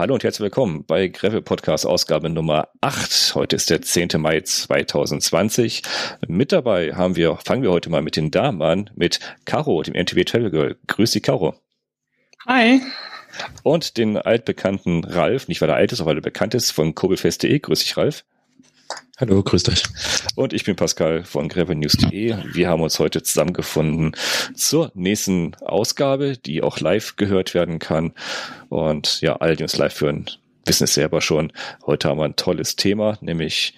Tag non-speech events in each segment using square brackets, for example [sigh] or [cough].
Hallo und herzlich willkommen bei Gravel Podcast Ausgabe Nummer 8. Heute ist der 10. Mai 2020. Mit dabei haben wir, fangen wir heute mal mit den Damen an, mit Caro, dem NTV Travel Girl. Grüß dich, Caro. Hi. Und den altbekannten Ralf, nicht weil er alt ist, aber weil er bekannt ist, von kobelfest.de. Grüß dich, Ralf. Hallo, grüßt euch. Und ich bin Pascal von gravelnews.de. Wir haben uns heute zusammengefunden zur nächsten Ausgabe, die auch live gehört werden kann. Und ja, alle, die uns live hören, wissen es selber schon. Heute haben wir ein tolles Thema, nämlich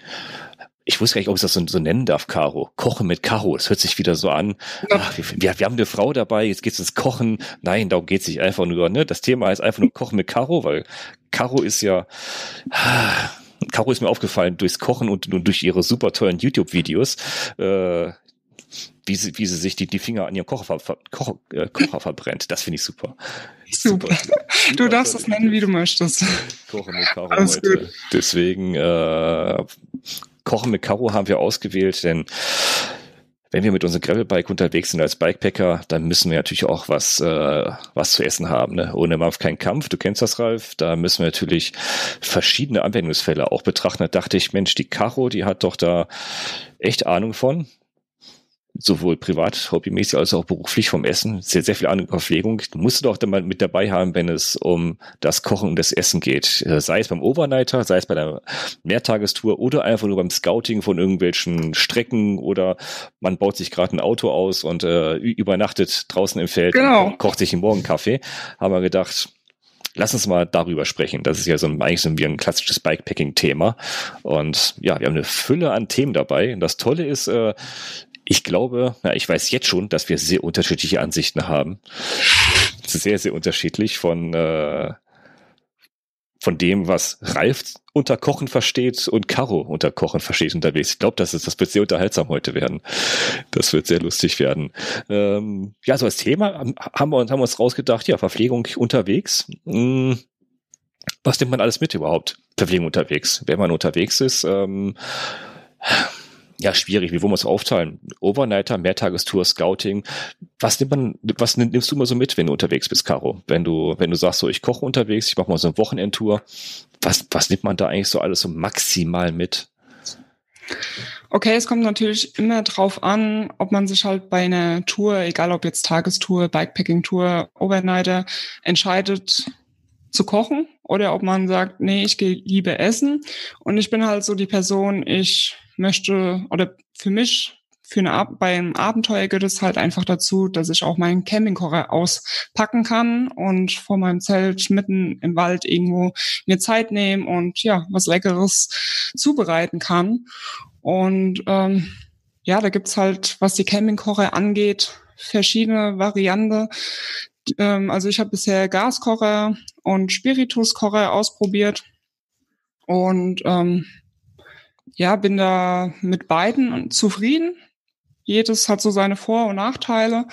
ich wusste gar nicht, ob ich das so, so nennen darf, Caro. Kochen mit Caro. Das hört sich wieder so an. Ach, wir, wir, haben eine Frau dabei, jetzt geht es ins Kochen. Nein, darum geht es nicht einfach nur. Ne? Das Thema heißt einfach nur Kochen mit Caro, weil Caro ist ja Caro ist mir aufgefallen durchs Kochen und, durch ihre super tollen YouTube-Videos, äh, wie sie, wie sie sich die, die Finger an ihrem Kocher, ver, Kocher, äh, Kocher verbrennt. Das finde ich super. Super. super. Du darfst es nennen, wie du möchtest. Kochen mit Caro Alles heute. Gut. Deswegen äh, Kochen mit Caro haben wir ausgewählt, denn wenn wir mit unserem Gravelbike unterwegs sind als Bikepacker, dann müssen wir natürlich auch was, äh, was zu essen haben. Ne? Ohne Mampf kein Kampf, du kennst das, Ralf. Da müssen wir natürlich verschiedene Anwendungsfälle auch betrachten. Da dachte ich, Mensch, die Caro, die hat doch da echt Ahnung von sowohl privat, hobbymäßig als auch beruflich vom Essen, sehr, sehr viel Ahnung über Verpflegung. Du musst du doch dann mal mit dabei haben, wenn es um das Kochen und das Essen geht. Äh, sei es beim Overnighter, sei es bei der Mehrtagestour oder einfach nur beim Scouting von irgendwelchen Strecken oder man baut sich gerade ein Auto aus und äh, übernachtet draußen im Feld genau. und kocht sich einen Morgenkaffee. Haben wir gedacht, lass uns mal darüber sprechen. Das ist ja so ein, eigentlich so wie ein klassisches Bikepacking-Thema. Und ja, wir haben eine Fülle an Themen dabei. Und das Tolle ist, äh, ich glaube, na, ich weiß jetzt schon, dass wir sehr unterschiedliche Ansichten haben. Sehr, sehr unterschiedlich von, äh, von dem, was Ralf unter Kochen versteht und Caro unter Kochen versteht unterwegs. Ich glaube, das, das wird sehr unterhaltsam heute werden. Das wird sehr lustig werden. Ähm, ja, so als Thema haben wir, uns, haben wir uns rausgedacht, ja, Verpflegung unterwegs. Hm, was nimmt man alles mit überhaupt? Verpflegung unterwegs. Wenn man unterwegs ist, ähm, ja, schwierig. Wie wollen wir es aufteilen? Overnighter, Mehrtagestour, Scouting. Was nimmt man, was nimmst du immer so mit, wenn du unterwegs bist, Caro? Wenn du, wenn du sagst, so, ich koche unterwegs, ich mache mal so eine Wochenendtour. Was, was nimmt man da eigentlich so alles so maximal mit? Okay, es kommt natürlich immer drauf an, ob man sich halt bei einer Tour, egal ob jetzt Tagestour, Bikepacking-Tour, Overnighter, entscheidet zu kochen oder ob man sagt, nee, ich gehe lieber essen. Und ich bin halt so die Person, ich möchte oder für mich für eine beim Abenteuer geht es halt einfach dazu, dass ich auch meinen Campingkocher auspacken kann und vor meinem Zelt mitten im Wald irgendwo mir Zeit nehmen und ja, was Leckeres zubereiten kann. Und ähm, ja, da gibt's halt, was die Campingkocher angeht, verschiedene Varianten. Ähm, also ich habe bisher Gaskocher und Spirituskocher ausprobiert. Und ähm, ja, bin da mit beiden zufrieden. Jedes hat so seine Vor- und Nachteile.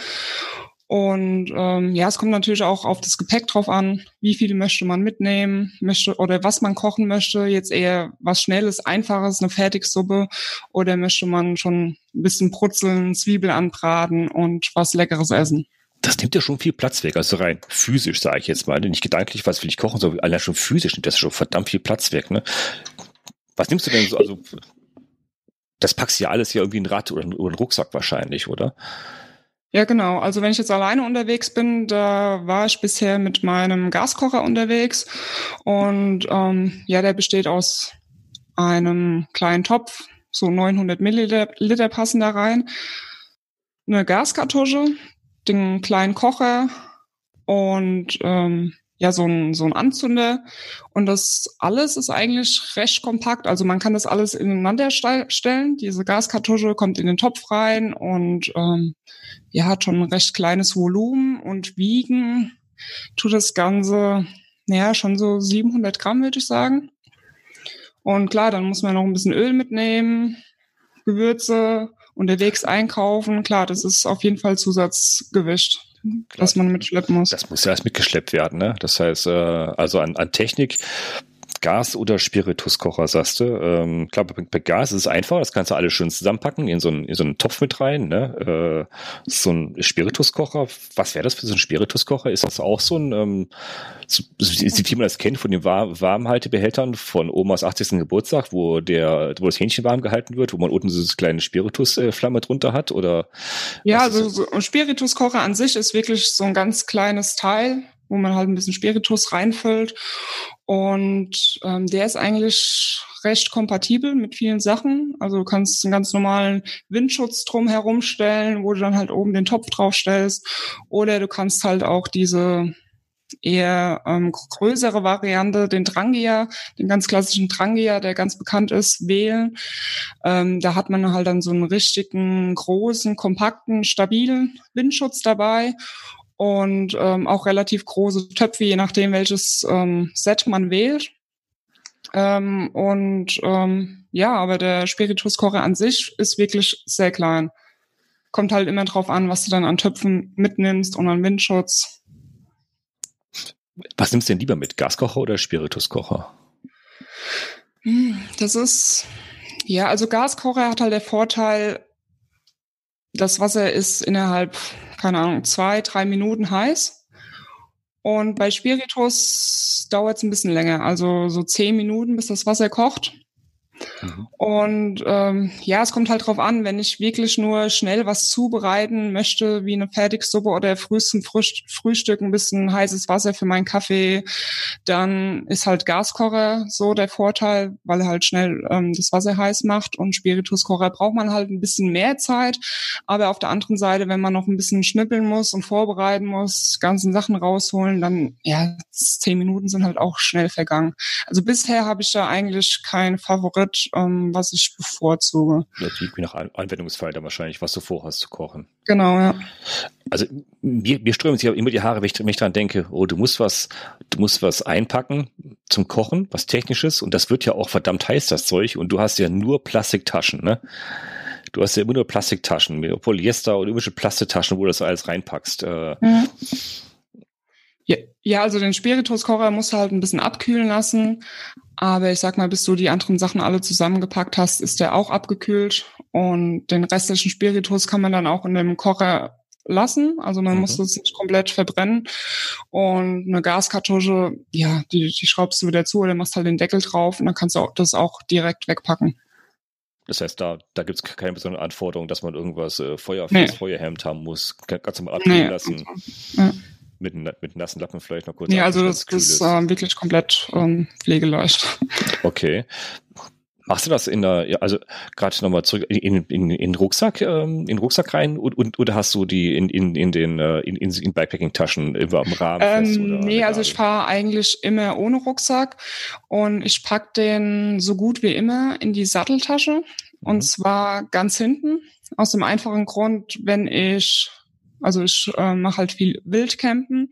Und ähm, ja, es kommt natürlich auch auf das Gepäck drauf an, wie viel möchte man mitnehmen, möchte oder was man kochen möchte. Jetzt eher was Schnelles, Einfaches, eine Fertigsuppe oder möchte man schon ein bisschen brutzeln, Zwiebel anbraten und was Leckeres essen. Das nimmt ja schon viel Platz weg, also rein physisch sage ich jetzt mal, nicht gedanklich, was will ich kochen, sondern allein schon physisch nimmt das schon verdammt viel Platz weg. Ne? Was nimmst du denn so? Also, das packst du ja alles hier irgendwie in ein Rad oder in einen Rucksack wahrscheinlich, oder? Ja, genau. Also wenn ich jetzt alleine unterwegs bin, da war ich bisher mit meinem Gaskocher unterwegs und ähm, ja, der besteht aus einem kleinen Topf, so 900 Milliliter Liter passen da rein, eine Gaskartusche, den kleinen Kocher und ähm, ja so ein, so ein Anzünder. Und das alles ist eigentlich recht kompakt. Also man kann das alles ineinander stellen. Diese Gaskartusche kommt in den Topf rein und ähm, ja, hat schon ein recht kleines Volumen und wiegen tut das Ganze, naja, schon so 700 Gramm, würde ich sagen. Und klar, dann muss man noch ein bisschen Öl mitnehmen, Gewürze, unterwegs einkaufen. Klar, das ist auf jeden Fall Zusatzgewicht. Klar, was man mitschleppen muss. Das muss ja erst mitgeschleppt werden, ne? Das heißt, äh, also an, an Technik Gas- oder Spirituskocher, sagst du. Ähm, klar, bei, bei Gas ist es einfach, das kannst du alles schön zusammenpacken, in so einen, in so einen Topf mit rein. Ne? Äh, so ein Spirituskocher, was wäre das für so ein Spirituskocher? Ist das auch so ein, ähm, so, wie man das kennt von den War Warmhaltebehältern von Omas 80. Geburtstag, wo der, wo das Hähnchen warm gehalten wird, wo man unten so eine kleine Spiritusflamme drunter hat? Oder ja, also so ein Spirituskocher an sich ist wirklich so ein ganz kleines Teil wo man halt ein bisschen Spiritus reinfüllt. Und ähm, der ist eigentlich recht kompatibel mit vielen Sachen. Also du kannst einen ganz normalen Windschutz drum herumstellen, wo du dann halt oben den Topf draufstellst. Oder du kannst halt auch diese eher ähm, größere Variante, den Drangia, den ganz klassischen Drangia, der ganz bekannt ist, wählen. Ähm, da hat man halt dann so einen richtigen, großen, kompakten, stabilen Windschutz dabei und ähm, auch relativ große Töpfe, je nachdem, welches ähm, Set man wählt. Ähm, und ähm, ja, aber der Spirituskocher an sich ist wirklich sehr klein. Kommt halt immer drauf an, was du dann an Töpfen mitnimmst und an Windschutz. Was nimmst du denn lieber mit? Gaskocher oder Spirituskocher? Hm, das ist, ja, also Gaskocher hat halt der Vorteil, das Wasser ist innerhalb keine Ahnung, zwei, drei Minuten heiß. Und bei Spiritus dauert es ein bisschen länger, also so zehn Minuten, bis das Wasser kocht. Mhm. Und ähm, ja, es kommt halt drauf an, wenn ich wirklich nur schnell was zubereiten möchte, wie eine Fertigsuppe oder frühestens Frühst Frühstück ein bisschen heißes Wasser für meinen Kaffee, dann ist halt Gaskocher so der Vorteil, weil er halt schnell ähm, das Wasser heiß macht und Spirituskocher braucht man halt ein bisschen mehr Zeit. Aber auf der anderen Seite, wenn man noch ein bisschen schnippeln muss und vorbereiten muss, ganzen Sachen rausholen, dann ja, zehn Minuten sind halt auch schnell vergangen. Also bisher habe ich da eigentlich keinen Favorit wird, ähm, was ich bevorzuge. Das liegt wie nach Anwendungsfall dann wahrscheinlich, was du vorhast zu kochen. Genau, ja. Also mir, mir strömen sich immer die Haare, wenn ich, wenn ich daran denke, oh, du musst was, du musst was einpacken zum Kochen, was Technisches, und das wird ja auch verdammt heiß, das Zeug, und du hast ja nur Plastiktaschen, ne? Du hast ja immer nur Plastiktaschen, Polyester und irgendwelche Plastiktaschen, wo du das alles reinpackst. Äh, mhm. Ja, ja, also den Spirituskocher musst du halt ein bisschen abkühlen lassen. Aber ich sag mal, bis du die anderen Sachen alle zusammengepackt hast, ist der auch abgekühlt. Und den restlichen Spiritus kann man dann auch in dem Kocher lassen. Also man mhm. muss das nicht komplett verbrennen. Und eine Gaskartusche, ja, die, die schraubst du wieder zu oder machst halt den Deckel drauf und dann kannst du auch, das auch direkt wegpacken. Das heißt, da, da gibt es keine besondere Anforderung, dass man irgendwas äh, Feuer, nee. Feuerhemd haben muss. Kannst du mal abkühlen nee, lassen. Ja mit, mit nassen Lappen vielleicht noch kurz. Ja, also das, das ist äh, wirklich komplett ähm, pflegeleicht. [laughs] Okay. Machst du das in der, also gerade nochmal zurück in, in, in Rucksack, ähm, in Rucksack rein und, und oder hast du die in, in, in den äh, in, in, in Bikepacking-Taschen immer am Rahmen ähm, fest? Oder nee, also ich fahre eigentlich immer ohne Rucksack und ich pack den so gut wie immer in die Satteltasche mhm. und zwar ganz hinten. Aus dem einfachen Grund, wenn ich also ich äh, mache halt viel Wildcampen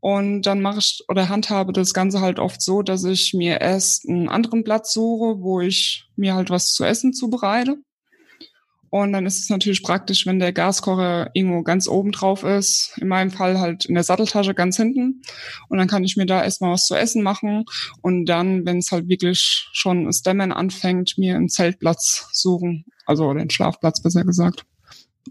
und dann mache ich oder handhabe das Ganze halt oft so, dass ich mir erst einen anderen Platz suche, wo ich mir halt was zu essen zubereite. Und dann ist es natürlich praktisch, wenn der Gaskocher irgendwo ganz oben drauf ist. In meinem Fall halt in der Satteltasche ganz hinten. Und dann kann ich mir da erstmal was zu essen machen. Und dann, wenn es halt wirklich schon das Dämmern anfängt, mir einen Zeltplatz suchen. Also den Schlafplatz besser gesagt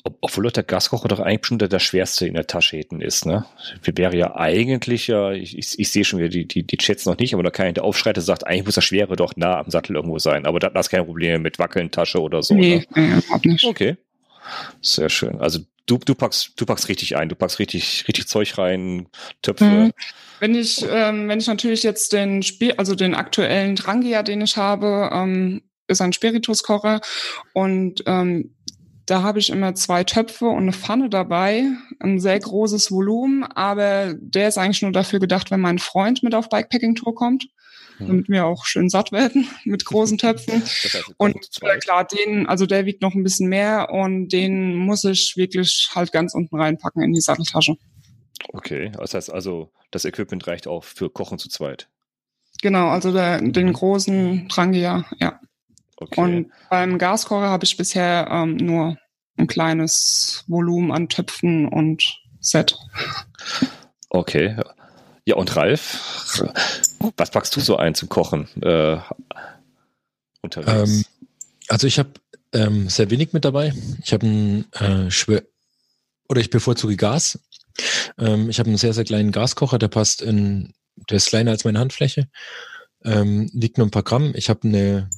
obwohl der Gaskocher doch eigentlich schon der, der schwerste in der Tasche hinten ist, ne? Wäre ja eigentlich ja, ich, ich, ich sehe schon wieder die, die, die Chats noch nicht, aber da kann ja der Aufschreiter sagt, eigentlich muss der Schwere doch nah am Sattel irgendwo sein. Aber da, da ist kein Problem mit Wackeln, Tasche oder so. Nee, ne? überhaupt nicht. Okay. Sehr schön. Also du, du packst, du packst richtig ein, du packst richtig, richtig Zeug rein, Töpfe. Mhm. Wenn ich, ähm, wenn ich natürlich jetzt den Spiel, also den aktuellen Drangia, den ich habe, ähm, ist ein Spirituskocher und ähm, da habe ich immer zwei Töpfe und eine Pfanne dabei, ein sehr großes Volumen, aber der ist eigentlich nur dafür gedacht, wenn mein Freund mit auf Bikepacking-Tour kommt, mhm. damit wir auch schön satt werden [laughs] mit großen Töpfen. und äh, klar, den, also der wiegt noch ein bisschen mehr und den muss ich wirklich halt ganz unten reinpacken in die Satteltasche. Okay, das heißt also, das Equipment reicht auch für Kochen zu zweit. Genau, also der, den großen Drangia, ja. Okay. Und beim Gaskocher habe ich bisher ähm, nur ein kleines Volumen an Töpfen und Set. Okay. Ja, und Ralf, was packst du so ein zum Kochen äh, unterwegs? Ähm, also ich habe ähm, sehr wenig mit dabei. Ich habe ein äh, schwer oder ich bevorzuge Gas. Ähm, ich habe einen sehr, sehr kleinen Gaskocher, der passt in, der ist kleiner als meine Handfläche. Ähm, wiegt nur ein paar Gramm. Ich habe eine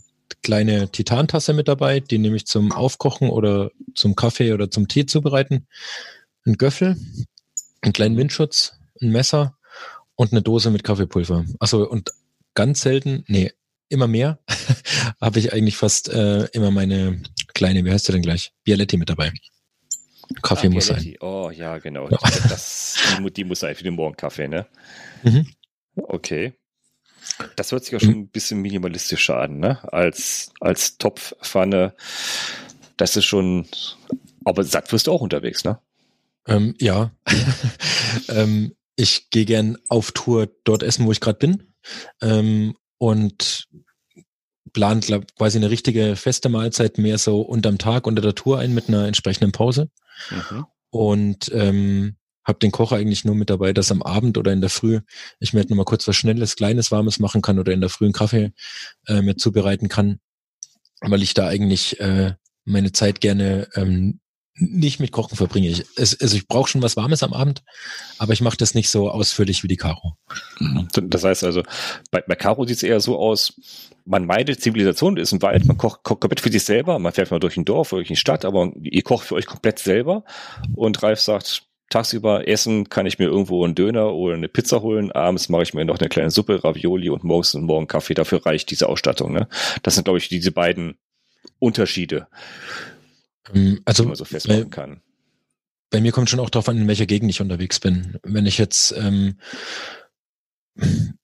kleine Titantasse mit dabei, die nehme ich zum Aufkochen oder zum Kaffee oder zum Tee zubereiten. Ein Göffel, einen kleinen Windschutz, ein Messer und eine Dose mit Kaffeepulver. Also und ganz selten, nee, immer mehr, [laughs] habe ich eigentlich fast äh, immer meine kleine, wie heißt sie denn gleich? Bialetti mit dabei. Kaffee ah, muss sein. Oh ja, genau. Ja. Das, die, die, muss sein für den Morgenkaffee, ne? Mhm. Okay. Das hört sich auch schon ein bisschen minimalistischer an, ne? Als, als Topfpfanne. Das ist schon, aber satt wirst du auch unterwegs, ne? Ähm, ja. [laughs] ähm, ich gehe gern auf Tour dort essen, wo ich gerade bin. Ähm, und plant quasi eine richtige feste Mahlzeit mehr so unterm Tag unter der Tour ein mit einer entsprechenden Pause. Mhm. Und ähm, habe den Kocher eigentlich nur mit dabei, dass am Abend oder in der Früh ich mir halt nochmal kurz was Schnelles, Kleines, Warmes machen kann oder in der Früh einen Kaffee äh, mir zubereiten kann, weil ich da eigentlich äh, meine Zeit gerne ähm, nicht mit Kochen verbringe. Ich, es, also ich brauche schon was Warmes am Abend, aber ich mache das nicht so ausführlich wie die Caro. Mhm. Das heißt also, bei, bei Caro sieht es eher so aus, man meidet Zivilisation, ist ein Wald, man kocht, kocht komplett für sich selber, man fährt mal durch ein Dorf, durch eine Stadt, aber ihr kocht für euch komplett selber. Und Ralf sagt, tagsüber essen kann ich mir irgendwo einen Döner oder eine Pizza holen, abends mache ich mir noch eine kleine Suppe, Ravioli und morgens und morgen Kaffee, dafür reicht diese Ausstattung. Ne? Das sind, glaube ich, diese beiden Unterschiede. Ähm, also, man so festmachen kann. Bei mir kommt schon auch darauf an, in welcher Gegend ich unterwegs bin. Wenn ich jetzt ähm,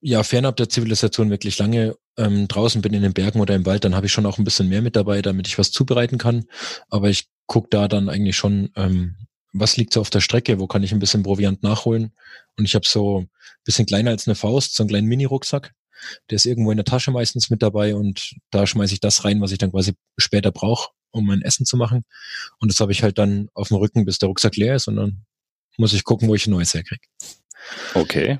ja fernab der Zivilisation wirklich lange ähm, draußen bin in den Bergen oder im Wald, dann habe ich schon auch ein bisschen mehr mit dabei, damit ich was zubereiten kann. Aber ich gucke da dann eigentlich schon, ähm, was liegt so auf der Strecke, wo kann ich ein bisschen Proviant nachholen. Und ich habe so ein bisschen kleiner als eine Faust, so einen kleinen Mini-Rucksack. Der ist irgendwo in der Tasche meistens mit dabei und da schmeiße ich das rein, was ich dann quasi später brauche um mein Essen zu machen. Und das habe ich halt dann auf dem Rücken, bis der Rucksack leer ist und dann muss ich gucken, wo ich ein neues herkriege. Okay.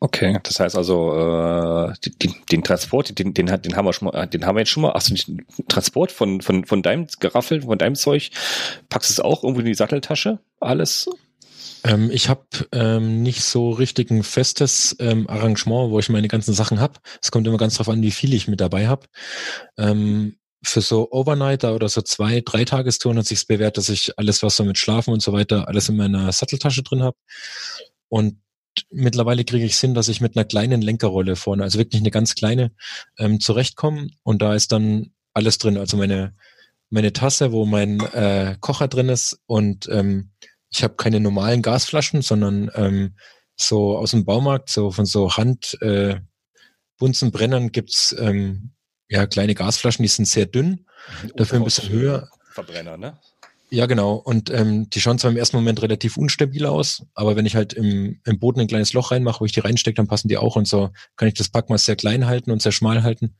Okay, das heißt also, äh, den, den Transport, den, den, den haben wir schon mal, den haben wir jetzt schon mal. Achso, den Transport von, von, von deinem Geraffel, von deinem Zeug, packst du es auch irgendwo in die Satteltasche? Alles? Ähm, ich habe ähm, nicht so richtig ein festes ähm, Arrangement, wo ich meine ganzen Sachen habe. Es kommt immer ganz drauf an, wie viel ich mit dabei habe. Ähm, für so Overnighter oder so zwei, drei Tagestouren hat sich's bewährt, dass ich alles, was so mit Schlafen und so weiter, alles in meiner Satteltasche drin habe. Und mittlerweile kriege ich Sinn, dass ich mit einer kleinen Lenkerrolle vorne, also wirklich eine ganz kleine, ähm, zurechtkomme. Und da ist dann alles drin. Also meine, meine Tasse, wo mein äh, Kocher drin ist. Und ähm, ich habe keine normalen Gasflaschen, sondern ähm, so aus dem Baumarkt, so von so Hand äh, Bunsenbrennern gibt's ähm, ja, kleine Gasflaschen, die sind sehr dünn, dafür ein bisschen höher. Verbrenner, ne? Ja, genau. Und ähm, die schauen zwar im ersten Moment relativ unstabil aus, aber wenn ich halt im, im Boden ein kleines Loch reinmache, wo ich die reinstecke, dann passen die auch und so kann ich das Packmaß sehr klein halten und sehr schmal halten.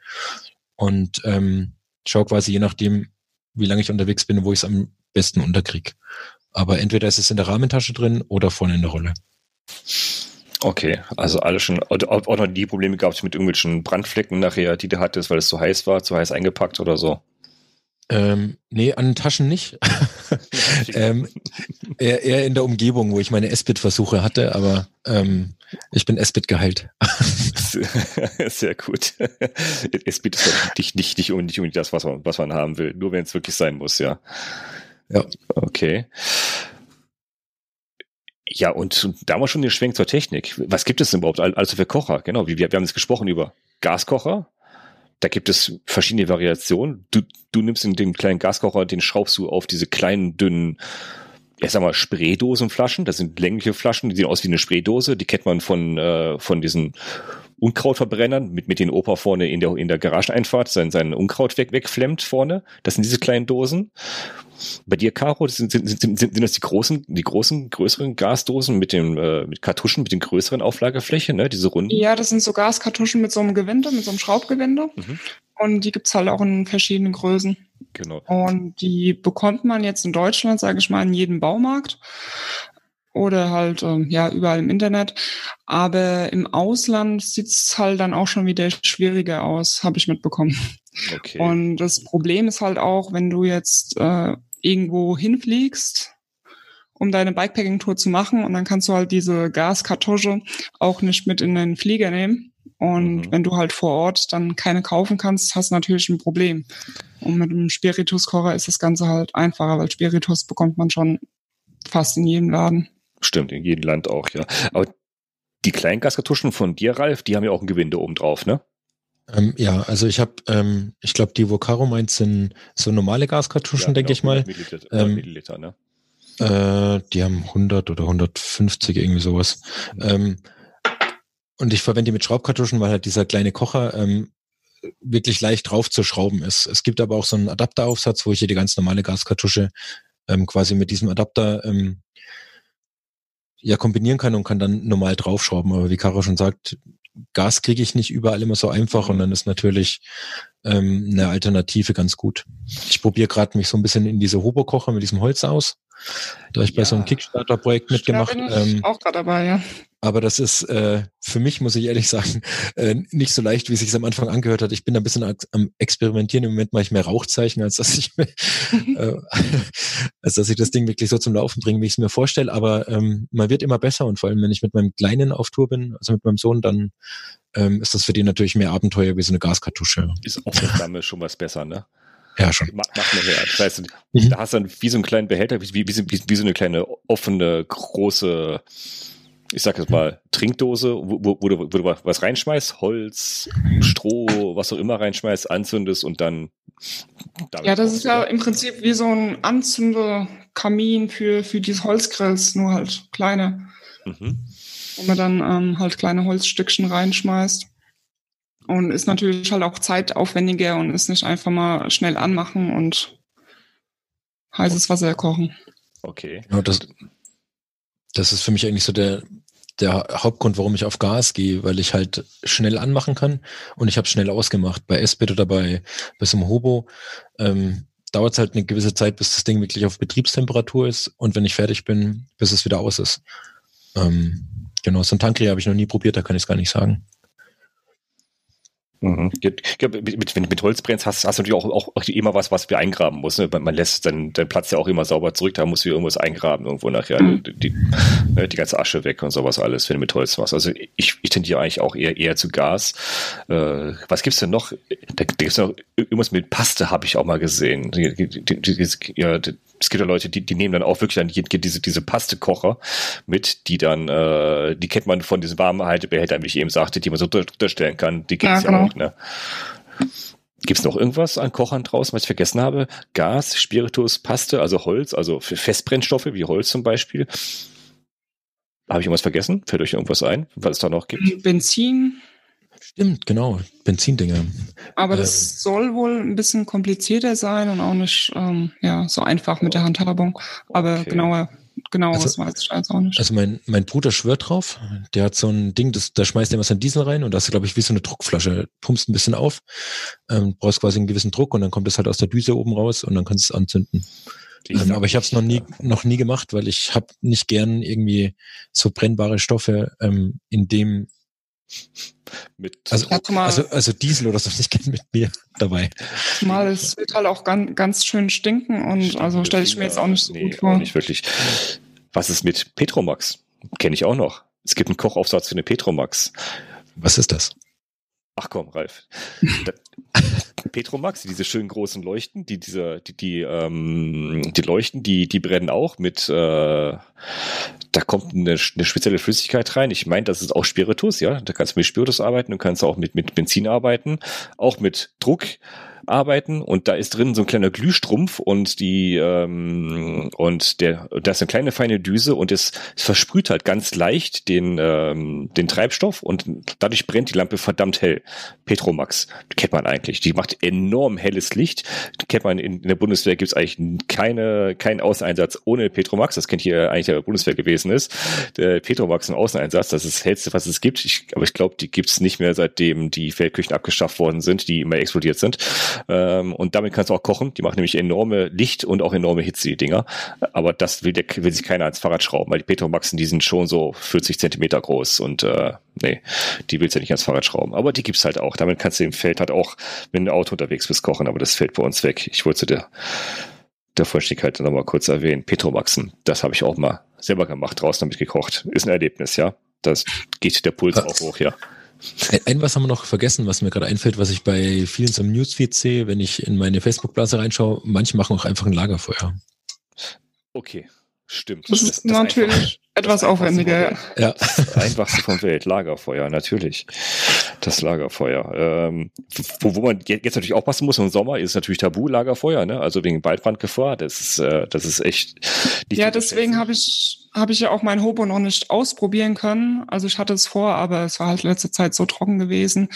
Und ähm, schaue quasi je nachdem, wie lange ich unterwegs bin, wo ich es am besten unterkrieg. Aber entweder ist es in der Rahmentasche drin oder vorne in der Rolle. Okay, also alles schon, auch noch die Probleme gab es mit irgendwelchen Brandflecken nachher, die du hattest, weil es zu heiß war, zu heiß eingepackt oder so? Ähm, nee, an den Taschen nicht. [laughs] ähm, eher, eher in der Umgebung, wo ich meine S-Bit-Versuche hatte, aber ähm, ich bin S-Bit geheilt. Sehr gut. S-Bit ist nicht, nicht, nicht unbedingt das, was man, was man haben will, nur wenn es wirklich sein muss, ja. Ja. Okay. Ja, und da wir schon den Schwenk zur Technik. Was gibt es denn überhaupt also für Kocher? Genau, wir, wir haben jetzt gesprochen über Gaskocher. Da gibt es verschiedene Variationen. Du, du nimmst in den kleinen Gaskocher, den schraubst du auf diese kleinen, dünnen, ich sag mal, Spraydosenflaschen. Das sind längliche Flaschen, die sehen aus wie eine Spraydose. Die kennt man von, äh, von diesen Unkrautverbrennern, mit, mit den Opa vorne in der, in der Garageneinfahrt sein, sein Unkraut weg, wegflemmt vorne. Das sind diese kleinen Dosen. Bei dir, Caro, sind, sind, sind, sind, das die großen, die großen, größeren Gasdosen mit dem, äh, mit Kartuschen, mit den größeren Auflagefläche, ne, diese runden? Ja, das sind so Gaskartuschen mit so einem Gewinde, mit so einem Schraubgewinde. Mhm. Und die gibt's halt auch in verschiedenen Größen. Genau. Und die bekommt man jetzt in Deutschland, sage ich mal, in jedem Baumarkt. Oder halt ähm, ja überall im Internet. Aber im Ausland sieht's halt dann auch schon wieder schwieriger aus, habe ich mitbekommen. Okay. Und das Problem ist halt auch, wenn du jetzt äh, irgendwo hinfliegst, um deine Bikepacking-Tour zu machen, und dann kannst du halt diese Gaskartusche auch nicht mit in den Flieger nehmen. Und mhm. wenn du halt vor Ort dann keine kaufen kannst, hast du natürlich ein Problem. Und mit einem Spirituskocher ist das Ganze halt einfacher, weil Spiritus bekommt man schon fast in jedem Laden. Stimmt, in jedem Land auch, ja. Aber die kleinen Gaskartuschen von dir, Ralf, die haben ja auch ein Gewinde oben drauf, ne? Ähm, ja, also ich habe, ähm, ich glaube, die Vocaro meint sind so normale Gaskartuschen, ja, denke genau, ich mal. Milliliter, ähm, Milliliter ne? Äh, die haben 100 oder 150 irgendwie sowas. Ähm, und ich verwende die mit Schraubkartuschen, weil halt dieser kleine Kocher ähm, wirklich leicht drauf zu schrauben ist. Es gibt aber auch so einen Adapteraufsatz, wo ich hier die ganz normale Gaskartusche ähm, quasi mit diesem Adapter ähm, ja kombinieren kann und kann dann normal draufschrauben. Aber wie Caro schon sagt, Gas kriege ich nicht überall immer so einfach und dann ist natürlich ähm, eine Alternative ganz gut. Ich probiere gerade mich so ein bisschen in diese Hobo-Kocher mit diesem Holz aus. Da habe ich ja. bei so einem Kickstarter-Projekt mitgemacht. Ich ähm, auch gerade dabei, ja. Aber das ist äh, für mich, muss ich ehrlich [laughs] sagen, äh, nicht so leicht, wie es sich am Anfang angehört hat. Ich bin da ein bisschen am Experimentieren. Im Moment mache ich mehr Rauchzeichen, als dass ich, [laughs] äh, [laughs] als dass ich das Ding wirklich so zum Laufen bringe, wie ich es mir vorstelle. Aber ähm, man wird immer besser und vor allem, wenn ich mit meinem Kleinen auf Tour bin, also mit meinem Sohn, dann ähm, ist das für die natürlich mehr Abenteuer wie so eine Gaskartusche. Ist auch mit Flamme schon was besser, ne? Ja, schon. Mach, mach mal her. Das heißt, mhm. da hast du dann wie so einen kleinen Behälter, wie, wie, wie, wie so eine kleine offene, große ich sag jetzt mal, Trinkdose, wo, wo, wo, du, wo du was reinschmeißt, Holz, Stroh, was auch immer reinschmeißt, anzündest und dann. Ja, das ist ja im Prinzip wie so ein Anzünderkamin für, für diese Holzgrills, nur halt kleine. Mhm. Wo man dann ähm, halt kleine Holzstückchen reinschmeißt. Und ist natürlich halt auch zeitaufwendiger und ist nicht einfach mal schnell anmachen und heißes Wasser kochen. Okay. Ja, das, das ist für mich eigentlich so der, der Hauptgrund, warum ich auf Gas gehe, weil ich halt schnell anmachen kann und ich habe schnell ausgemacht. Bei Esbit oder bei, so einem Hobo ähm, dauert es halt eine gewisse Zeit, bis das Ding wirklich auf Betriebstemperatur ist und wenn ich fertig bin, bis es wieder aus ist. Ähm, genau, so ein Tankri habe ich noch nie probiert, da kann ich es gar nicht sagen. Mhm. Mit, mit, wenn du mit Holz brennst, hast, hast du natürlich auch, auch immer was, was wir eingraben muss. Ne? Man lässt dann den Platz ja auch immer sauber zurück, da muss wir irgendwas eingraben, irgendwo nachher mhm. die, die, ne, die, ganze Asche weg und sowas alles, wenn du mit Holz machst. Also ich, ich tendiere eigentlich auch eher, eher zu Gas. Äh, was gibt's denn noch? Da, da gibt's noch irgendwas mit Paste, habe ich auch mal gesehen. Ja, es gibt ja Leute, die, die nehmen dann auch wirklich dann diese, diese Pastekocher mit, die dann, äh, die kennt man von diesen Warmhaltebehältern, wie ich eben sagte, die man so drunter stellen kann. Die gibt's ja, genau. ja auch, ne? Gibt es noch irgendwas an Kochern draußen, was ich vergessen habe? Gas, Spiritus, Paste, also Holz, also Festbrennstoffe wie Holz zum Beispiel. Habe ich irgendwas vergessen? Fällt euch irgendwas ein, was es da noch gibt? Benzin. Stimmt, genau. Benzindinger. Aber das ähm. soll wohl ein bisschen komplizierter sein und auch nicht ähm, ja, so einfach mit der Handhabung. Aber okay. genauer genau, also, was weiß ich jetzt auch nicht. Also mein, mein Bruder schwört drauf, der hat so ein Ding, das, da schmeißt er immer sein Diesel rein und das ist, glaube ich, wie so eine Druckflasche. Pumpst ein bisschen auf, ähm, brauchst quasi einen gewissen Druck und dann kommt es halt aus der Düse oben raus und dann kannst du es anzünden. Ähm, aber ich habe es noch nie, noch nie gemacht, weil ich habe nicht gern irgendwie so brennbare Stoffe ähm, in dem mit also, also, also Diesel oder so nicht mit mir dabei. Mal, es wird halt auch ganz, ganz schön stinken und also stelle ich mir jetzt auch nicht so nee, gut vor. Nicht wirklich. Was ist mit Petromax? Kenne ich auch noch. Es gibt einen Kochaufsatz für eine Petromax. Was ist das? Ach komm, Ralf. [laughs] Petromax, diese schönen großen Leuchten, die diese, die, die, ähm, die Leuchten, die, die brennen auch mit, äh, da kommt eine, eine spezielle Flüssigkeit rein. Ich meine, das ist auch Spiritus, ja. Da kannst du mit Spiritus arbeiten, du kannst auch mit, mit Benzin arbeiten, auch mit Druck arbeiten und da ist drin so ein kleiner Glühstrumpf und die ähm, und der da ist eine kleine feine Düse und es, es versprüht halt ganz leicht den ähm, den Treibstoff und dadurch brennt die Lampe verdammt hell. Petromax kennt man eigentlich, die macht enorm helles Licht. Kennt man in, in der Bundeswehr gibt's eigentlich keine keinen Außeneinsatz ohne Petromax. Das kennt hier eigentlich der Bundeswehr gewesen ist. Der Petromax im Außeneinsatz, das ist das hellste, was es gibt. Ich, aber ich glaube, die gibt's nicht mehr seitdem die Feldküchen abgeschafft worden sind, die immer explodiert sind. Ähm, und damit kannst du auch kochen. Die machen nämlich enorme Licht und auch enorme Hitze, die Dinger. Aber das will, der, will sich keiner ans Fahrrad schrauben, weil die Petromaxen, die sind schon so 40 Zentimeter groß und äh, nee, die willst du ja nicht ans Fahrrad schrauben. Aber die gibt's halt auch. Damit kannst du im Feld halt auch, wenn du Auto unterwegs bist, kochen. Aber das fällt bei uns weg. Ich wollte der der Vollständigkeit noch mal kurz erwähnen. Petromaxen, das habe ich auch mal selber gemacht, draußen damit gekocht. Ist ein Erlebnis, ja. Das geht der Puls auch hoch, ja. Ein was haben wir noch vergessen, was mir gerade einfällt, was ich bei vielen zum Newsfeed sehe, wenn ich in meine Facebook-Blase reinschaue. Manche machen auch einfach ein Lagerfeuer. Okay, stimmt. Das, ist das natürlich einfach, etwas aufwendiger. Ja. Das einfachste vom Welt, Lagerfeuer, natürlich. Das Lagerfeuer. Ähm, wo, wo man jetzt natürlich aufpassen muss, im Sommer ist natürlich Tabu, Lagerfeuer, ne? Also wegen Waldbrandgefahr. Das ist, äh, das ist echt. ja, deswegen habe ich habe ich ja auch mein Hobo noch nicht ausprobieren können. Also ich hatte es vor, aber es war halt letzte Zeit so trocken gewesen.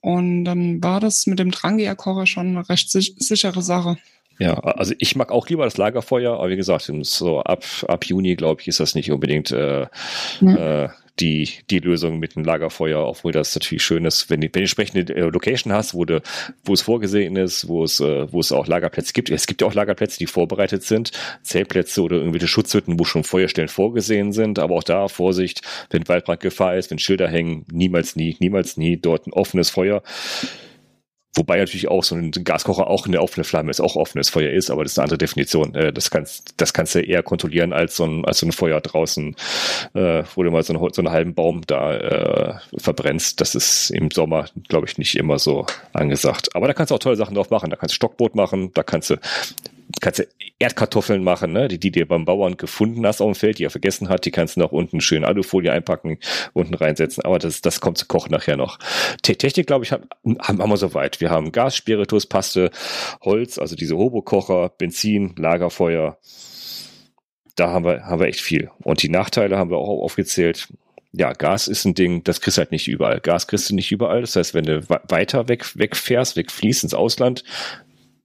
Und dann war das mit dem Drangia-Kocher schon eine recht sich sichere Sache. Ja, also ich mag auch lieber das Lagerfeuer, aber wie gesagt, so ab, ab Juni, glaube ich, ist das nicht unbedingt äh, ja. äh, die, die Lösung mit dem Lagerfeuer, obwohl das natürlich schön ist, wenn, wenn du entsprechende äh, Location hast, wo, du, wo es vorgesehen ist, wo es, äh, wo es auch Lagerplätze gibt. Es gibt ja auch Lagerplätze, die vorbereitet sind, Zeltplätze oder irgendwelche Schutzhütten, wo schon Feuerstellen vorgesehen sind, aber auch da Vorsicht, wenn Waldbrandgefahr ist, wenn Schilder hängen, niemals nie, niemals nie dort ein offenes Feuer. Wobei natürlich auch so ein Gaskocher auch eine offene Flamme ist, auch offenes Feuer ist, aber das ist eine andere Definition. Äh, das kannst, das kannst du eher kontrollieren als so ein, als so ein Feuer draußen, äh, wo du mal so, einen, so einen halben Baum da äh, verbrennst. Das ist im Sommer, glaube ich, nicht immer so angesagt. Aber da kannst du auch tolle Sachen drauf machen. Da kannst du Stockboot machen, da kannst du kannst du Erdkartoffeln machen, ne? die, die dir beim Bauern gefunden hast auf dem Feld, die er vergessen hat, die kannst du noch unten schön Alufolie einpacken, unten reinsetzen. Aber das, das kommt zu Kochen nachher noch. Technik, glaube ich, haben, haben wir soweit. Wir haben Gas, Spiritus, Paste, Holz, also diese Hobokocher, Benzin, Lagerfeuer. Da haben wir, haben wir echt viel. Und die Nachteile haben wir auch aufgezählt ja, Gas ist ein Ding, das kriegst du halt nicht überall. Gas kriegst du nicht überall. Das heißt, wenn du weiter weg, wegfährst, wegfließt ins Ausland,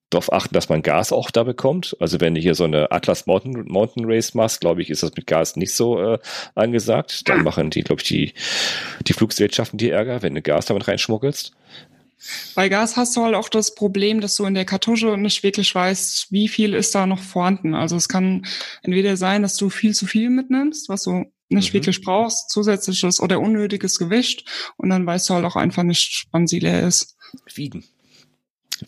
darauf achten, dass man Gas auch da bekommt. Also wenn du hier so eine Atlas Mountain, Mountain Race machst, glaube ich, ist das mit Gas nicht so äh, angesagt. Dann machen die, glaube ich, die, die Fluggesellschaften die Ärger, wenn du Gas damit reinschmuggelst. Bei Gas hast du halt auch das Problem, dass du in der Kartusche nicht wirklich weißt, wie viel ist da noch vorhanden. Also es kann entweder sein, dass du viel zu viel mitnimmst, was du nicht mhm. wirklich brauchst, zusätzliches oder unnötiges Gewicht und dann weißt du halt auch einfach nicht, wann sie leer ist. Wiegen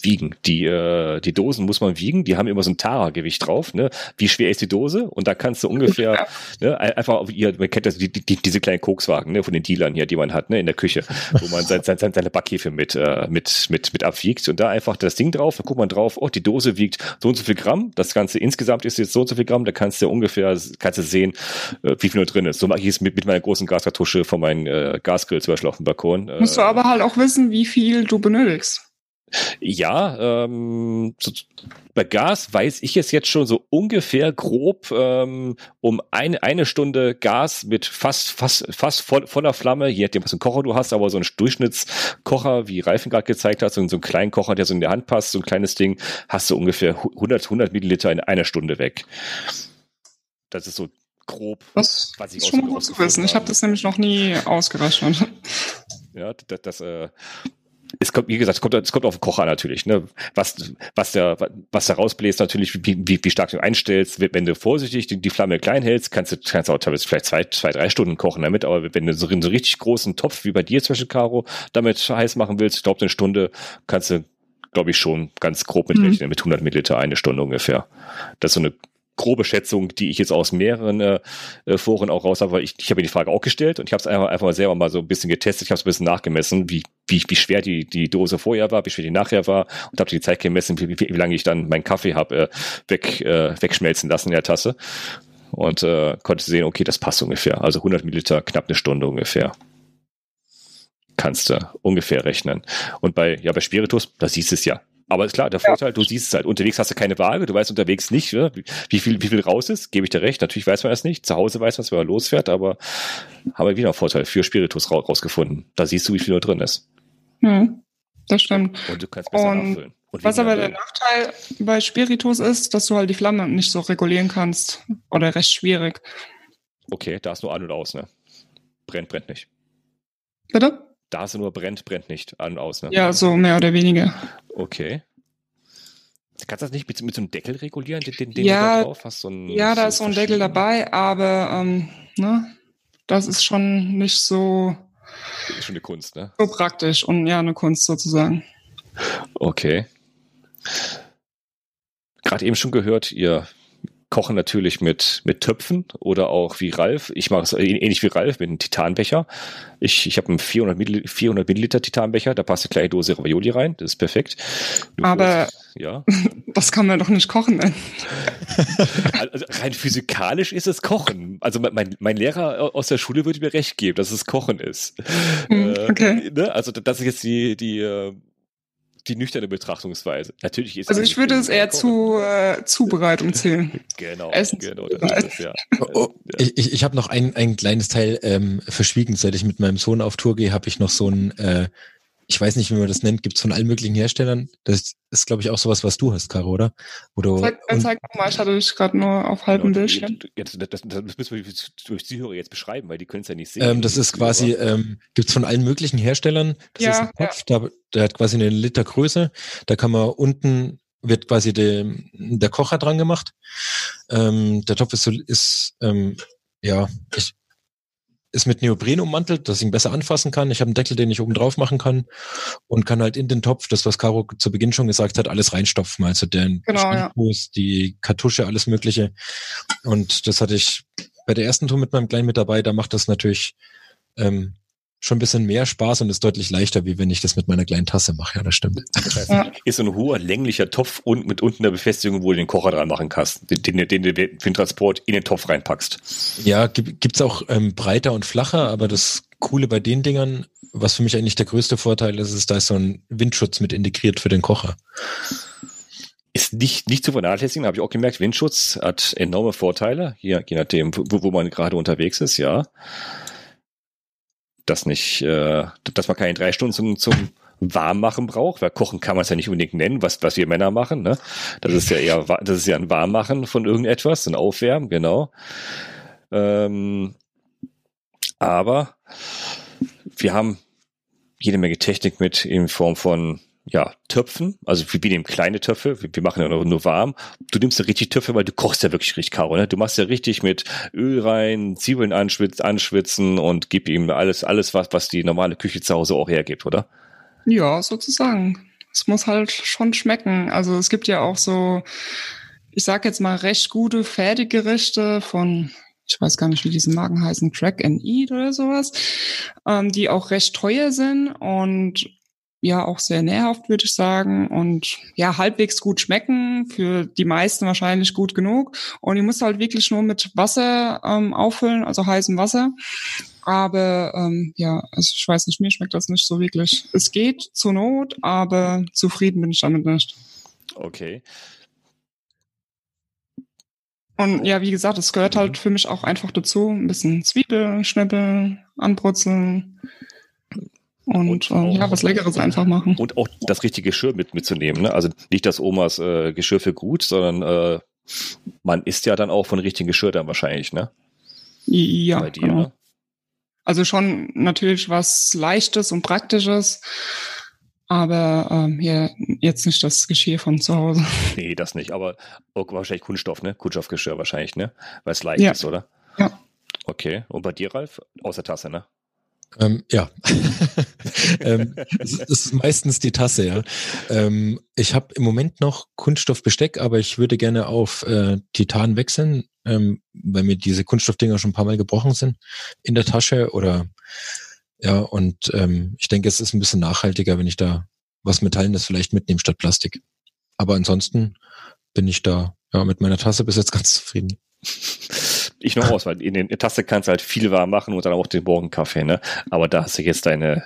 wiegen. Die, äh, die Dosen muss man wiegen, die haben immer so ein Tara-Gewicht drauf. Ne? Wie schwer ist die Dose? Und da kannst du ungefähr ne, einfach, ihr, man kennt das, die, die, diese kleinen Kokswagen ne, von den Dealern hier, die man hat ne, in der Küche, wo man sein, sein, seine Backhefe mit, äh, mit, mit, mit abwiegt. Und da einfach das Ding drauf, da guckt man drauf, oh, die Dose wiegt so und so viel Gramm. Das Ganze insgesamt ist jetzt so und so viel Gramm. Da kannst du ungefähr kannst du sehen, äh, wie viel nur drin ist. So mache ich es mit, mit meiner großen Gaskartusche von meinem äh, Gasgrill zum Beispiel auf dem Balkon. Äh, Musst du aber halt auch wissen, wie viel du benötigst. Ja, ähm, bei Gas weiß ich es jetzt schon so ungefähr grob ähm, um eine, eine Stunde Gas mit fast fast fast voll, voller Flamme, je nachdem was für einen Kocher du hast, aber so ein Durchschnittskocher, wie Reifen gerade gezeigt hat, so, so einen kleinen Kocher, der so in der Hand passt, so ein kleines Ding, hast du ungefähr 100 100 Milliliter in einer Stunde weg. Das ist so grob, das was ich ist schon gut zu wissen. Ich habe das nämlich noch nie ausgerechnet. Ja, das, das äh, es kommt, wie gesagt, es kommt, es kommt auf den Kocher natürlich, ne? Was, was der, was der rausbläst, natürlich, wie, wie, wie stark du einstellst. Wenn du vorsichtig die, die Flamme klein hältst, kannst du, kannst auch teilweise vielleicht zwei, zwei, drei Stunden kochen damit. Aber wenn du so einen so richtig großen Topf wie bei dir zwischen Caro damit heiß machen willst, ich glaube, eine Stunde kannst du, glaube ich, schon ganz grob mitrechnen, mhm. mit 100 Milliliter eine Stunde ungefähr. Das ist so eine grobe Schätzung, die ich jetzt aus mehreren äh, äh, Foren auch raus habe, weil ich, ich habe mir die Frage auch gestellt und ich habe es einfach, einfach mal selber mal so ein bisschen getestet, ich habe es ein bisschen nachgemessen, wie, wie, wie schwer die, die Dose vorher war, wie schwer die nachher war und habe die Zeit gemessen, wie, wie, wie lange ich dann meinen Kaffee habe äh, weg, äh, wegschmelzen lassen in der Tasse und äh, konnte sehen, okay, das passt ungefähr. Also 100 Milliliter, knapp eine Stunde ungefähr kannst du ungefähr rechnen. Und bei, ja, bei Spiritus, da siehst du es ja. Aber ist klar, der Vorteil, du siehst es halt. Unterwegs hast du keine Waage, du weißt unterwegs nicht, ne, wie viel, wie viel raus ist, gebe ich dir recht. Natürlich weiß man das nicht. Zu Hause weiß man es, wenn man losfährt, aber haben wir wieder einen Vorteil für Spiritus rausgefunden. Da siehst du, wie viel nur drin ist. Hm, das stimmt. Und du kannst besser Und nachfüllen. Und was aber der Nachteil bei Spiritus ist, dass du halt die Flamme nicht so regulieren kannst. Oder recht schwierig. Okay, da ist nur an und aus, ne? Brennt, brennt nicht. Bitte? Da du nur brennt, brennt nicht an und aus, ne? Ja, so mehr oder weniger. Okay. Kannst du das nicht mit, mit so einem Deckel regulieren, den, den ja, du da drauf hast? So ein, ja, da ist so ein Deckel dabei, aber ähm, ne, das ist schon nicht so. Das ist schon eine Kunst, ne? So praktisch und ja, eine Kunst sozusagen. Okay. Gerade eben schon gehört, ihr kochen natürlich mit, mit Töpfen oder auch wie Ralf. Ich mache es ähnlich wie Ralf mit einem Titanbecher. Ich, ich habe einen 400 Milliliter, 400 Milliliter Titanbecher, da passt eine kleine Dose Ravioli rein, das ist perfekt. Aber ja. [laughs] das kann man doch nicht kochen. Ne? [laughs] Also rein physikalisch ist es Kochen. Also mein, mein Lehrer aus der Schule würde mir recht geben, dass es Kochen ist. Hm, okay. Äh, ne? Also das ist jetzt die, die äh, die nüchterne Betrachtungsweise. Natürlich ist Also ich würde es eher zu äh, Zubereitung [laughs] zählen. genau, Essen genau, das ist es, ja. Oh, oh, ich ich habe noch ein, ein kleines Teil ähm, verschwiegen. Seit ich mit meinem Sohn auf Tour gehe, habe ich noch so ein äh, ich weiß nicht, wie man das nennt, gibt es von allen möglichen Herstellern. Das ist, glaube ich, auch sowas, was du hast, Caro, oder? oder zeig, und, zeig mal, ich hatte dich gerade nur auf halbem genau, Bildschirm. Das, das, das, müssen wir durch Zuhörer jetzt beschreiben, weil die können es ja nicht sehen. Ähm, das ist quasi, ähm, gibt es von allen möglichen Herstellern. Das ja, ist ein Topf, ja. der, der hat quasi eine Liter Größe. Da kann man unten wird quasi de, der Kocher dran gemacht. Ähm, der Topf ist so, ist, ähm, ja, ich, ist mit Neopren ummantelt, dass ich ihn besser anfassen kann. Ich habe einen Deckel, den ich oben drauf machen kann und kann halt in den Topf, das was Caro zu Beginn schon gesagt hat, alles reinstopfen. Also den genau, ja. die Kartusche, alles Mögliche. Und das hatte ich bei der ersten Tour mit meinem Kleinen mit dabei. Da macht das natürlich ähm, schon ein bisschen mehr Spaß und ist deutlich leichter, wie wenn ich das mit meiner kleinen Tasse mache. Ja, das stimmt. Ja. Ist so ein hoher, länglicher Topf und mit unten der Befestigung, wo du den Kocher dran machen kannst, den, den, den du für den Transport in den Topf reinpackst. Ja, gibt, gibt's auch ähm, breiter und flacher, aber das Coole bei den Dingern, was für mich eigentlich der größte Vorteil ist, ist, da ist so ein Windschutz mit integriert für den Kocher. Ist nicht, nicht zu vernachlässigen, habe ich auch gemerkt. Windschutz hat enorme Vorteile, hier, je nachdem, wo, wo man gerade unterwegs ist, ja das nicht, äh, dass man keine drei Stunden zum, zum Warmmachen braucht, weil Kochen kann man es ja nicht unbedingt nennen, was, was wir Männer machen, ne? Das ist ja eher, das ist ja ein Warmmachen von irgendetwas, ein Aufwärmen, genau. Ähm, aber wir haben jede Menge Technik mit in Form von ja, Töpfen, also wir, wir nehmen kleine Töpfe, wir, wir machen ja nur, nur warm. Du nimmst ja richtig Töpfe, weil du kochst ja wirklich richtig, Karo, ne? Du machst ja richtig mit Öl rein, Zwiebeln anschwitzen, anschwitzen und gib ihm alles, alles, was, was die normale Küche zu Hause auch hergibt, oder? Ja, sozusagen. Es muss halt schon schmecken. Also es gibt ja auch so, ich sag jetzt mal, recht gute Fertiggerichte von ich weiß gar nicht, wie diese Marken heißen, Track and Eat oder sowas, ähm, die auch recht teuer sind und ja auch sehr nährhaft, würde ich sagen. Und ja, halbwegs gut schmecken. Für die meisten wahrscheinlich gut genug. Und ich muss halt wirklich nur mit Wasser ähm, auffüllen, also heißem Wasser. Aber ähm, ja, also ich weiß nicht, mir schmeckt das nicht so wirklich. Es geht zur Not, aber zufrieden bin ich damit nicht. Okay. Und ja, wie gesagt, es gehört halt für mich auch einfach dazu. Ein bisschen Zwiebel, Schnippel, anbrutzeln. Und, und ähm, ja, was Leckeres einfach machen. Und auch das richtige Geschirr mit, mitzunehmen. Ne? Also nicht das Omas äh, Geschirr für gut, sondern äh, man isst ja dann auch von richtigem Geschirr dann wahrscheinlich, ne? Ja, dir, genau. Ne? Also schon natürlich was Leichtes und Praktisches, aber ähm, ja, jetzt nicht das Geschirr von zu Hause. [laughs] Nee, das nicht, aber auch wahrscheinlich Kunststoff, ne? Kunststoffgeschirr wahrscheinlich, ne? Weil es leicht ja. ist, oder? Ja. Okay, und bei dir, Ralf? Außer Tasse, ne? Ähm, ja, [laughs] ähm, das ist meistens die Tasse, ja. Ähm, ich habe im Moment noch Kunststoffbesteck, aber ich würde gerne auf äh, Titan wechseln, ähm, weil mir diese Kunststoffdinger schon ein paar Mal gebrochen sind in der Tasche oder ja, und ähm, ich denke, es ist ein bisschen nachhaltiger, wenn ich da was Metallenes vielleicht mitnehme statt Plastik. Aber ansonsten bin ich da ja mit meiner Tasse bis jetzt ganz zufrieden [laughs] ich noch aus, weil in der Tasse kannst du halt viel warm machen und dann auch den Morgenkaffee, ne? Aber da hast du jetzt deine,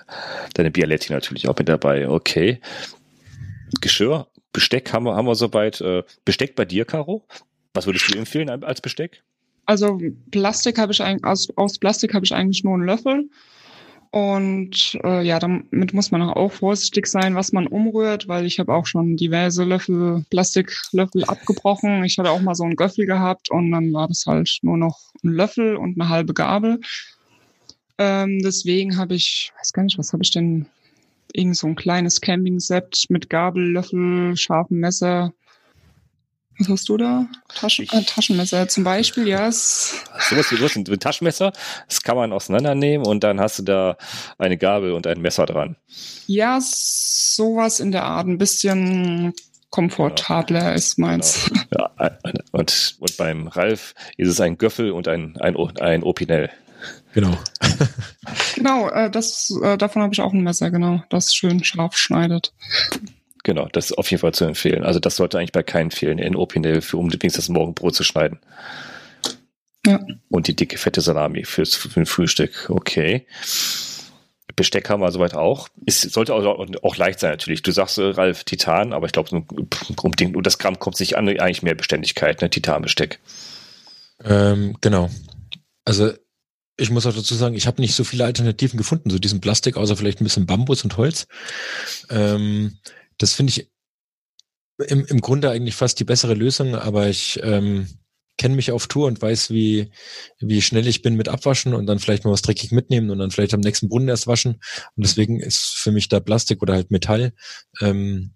deine Bialetti natürlich auch mit dabei. Okay. Geschirr, Besteck haben wir, haben wir soweit. Äh, Besteck bei dir, Caro? Was würdest du empfehlen als Besteck? Also Plastik habe ich eigentlich, aus, aus Plastik habe ich eigentlich nur einen Löffel. Und äh, ja, damit muss man auch vorsichtig sein, was man umrührt, weil ich habe auch schon diverse Löffel, Plastiklöffel abgebrochen. Ich hatte auch mal so einen Göffel gehabt und dann war das halt nur noch ein Löffel und eine halbe Gabel. Ähm, deswegen habe ich, weiß gar nicht, was habe ich denn? Irgend so ein kleines Camping-Set mit Gabel, Löffel, scharfem Messer Was hast du da? Taschen, äh, Taschenmesser zum Beispiel, ja. Yes. Sowas wie du hast ein Taschenmesser, das kann man auseinandernehmen und dann hast du da eine Gabel und ein Messer dran. Ja, sowas in der Art. Ein bisschen komfortabler genau. ist meins. Genau. Ja, und, und beim Ralf ist es ein Göffel und ein, ein, ein Opinel. Genau. genau, äh, das, äh, davon habe ich auch ein Messer, genau, das schön scharf schneidet. Genau, das ist auf jeden Fall zu empfehlen. Also das sollte eigentlich bei keinen fehlen, in Opinel für um das Morgenbrot zu schneiden. Ja. Und die dicke fette Salami fürs für ein Frühstück. Okay. Besteck haben wir soweit auch. Es sollte auch, auch, leicht sein natürlich. Du sagst, äh, Ralf, Titan, aber ich glaube, um, um das Gramm kommt sich an, eigentlich mehr Beständigkeit, ne? Titanbesteck. Ähm, genau. Also ich muss auch dazu sagen, ich habe nicht so viele Alternativen gefunden zu diesem Plastik, außer vielleicht ein bisschen Bambus und Holz. Ähm, das finde ich im, im Grunde eigentlich fast die bessere Lösung, aber ich ähm, kenne mich auf Tour und weiß, wie, wie schnell ich bin mit Abwaschen und dann vielleicht mal was dreckig mitnehmen und dann vielleicht am nächsten Brunnen erst waschen. Und deswegen ist für mich da Plastik oder halt Metall ähm,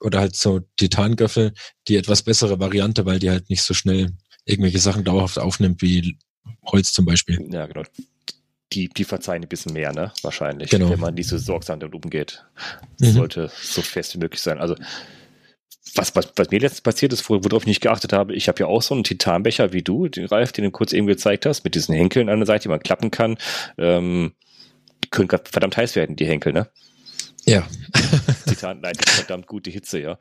oder halt so Titangöffel die etwas bessere Variante, weil die halt nicht so schnell irgendwelche Sachen dauerhaft aufnimmt wie Holz zum Beispiel. Ja, genau. Die, die verzeihen ein bisschen mehr, ne? Wahrscheinlich, genau. wenn man nicht so sorgsam damit umgeht. Mhm. Sollte so fest wie möglich sein. Also was, was, was mir letztens passiert ist, worauf ich nicht geachtet habe, ich habe ja auch so einen Titanbecher wie du, den Ralf, den du kurz eben gezeigt hast, mit diesen Henkeln an der Seite, die man klappen kann. Ähm, die können verdammt heiß werden, die Henkel, ne? Ja. Titan leitet verdammt gute Hitze, ja.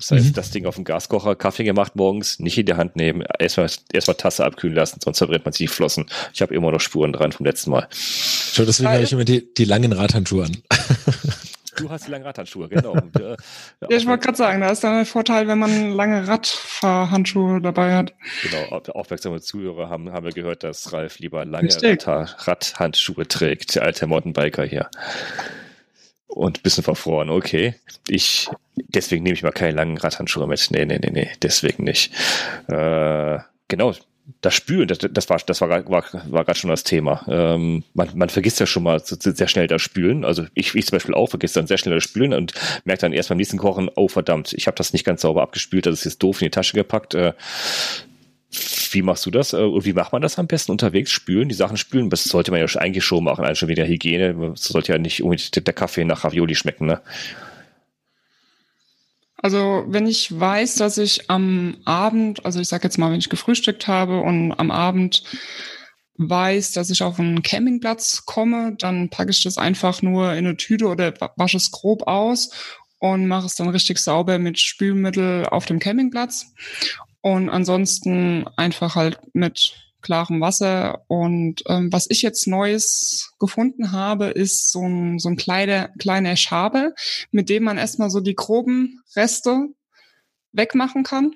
Das heißt, mhm. das Ding auf dem Gaskocher, Kaffee gemacht morgens, nicht in die Hand nehmen, erstmal erstmal Tasse abkühlen lassen, sonst verbrennt man sich die Flossen. Ich habe immer noch Spuren dran vom letzten Mal. Schau, deswegen habe ich immer die, die langen Radhandschuhe an. [laughs] Du hast die langen Radhandschuhe, genau. Und, äh, [laughs] ja, ich wollte gerade sagen, da ist dann ein Vorteil, wenn man lange Radfahrhandschuhe dabei hat. Genau, aufmerksame Zuhörer haben, haben wir gehört, dass Ralf lieber lange Radhandschuhe trägt, der alte Mountainbiker hier. Und ein bisschen verfroren, okay. Ich, deswegen nehme ich mal keine langen Radhandschuhe mit. Nee, nee, nee, nee, deswegen nicht. Äh, genau, das Spülen, das, das war, das war, war, war gerade schon das Thema. Ähm, man, man vergisst ja schon mal sehr schnell das Spülen. Also ich, ich zum Beispiel auch vergisst dann sehr schnell das Spülen und merkt dann erst beim nächsten Kochen, oh verdammt, ich habe das nicht ganz sauber abgespült, das ist jetzt doof in die Tasche gepackt. Äh, wie machst du das? Und äh, wie macht man das am besten unterwegs? Spülen, die Sachen spülen? Das sollte man ja eigentlich schon machen, eigentlich schon wegen der Hygiene. Das sollte ja nicht unbedingt der Kaffee nach Ravioli schmecken, ne? Also wenn ich weiß, dass ich am Abend, also ich sage jetzt mal, wenn ich gefrühstückt habe und am Abend weiß, dass ich auf einen Campingplatz komme, dann packe ich das einfach nur in eine Tüte oder wasche es grob aus und mache es dann richtig sauber mit Spülmittel auf dem Campingplatz. Und ansonsten einfach halt mit klarem Wasser. Und ähm, was ich jetzt Neues gefunden habe, ist so ein, so ein kleiner, kleiner Schabe, mit dem man erstmal so die groben Reste wegmachen kann.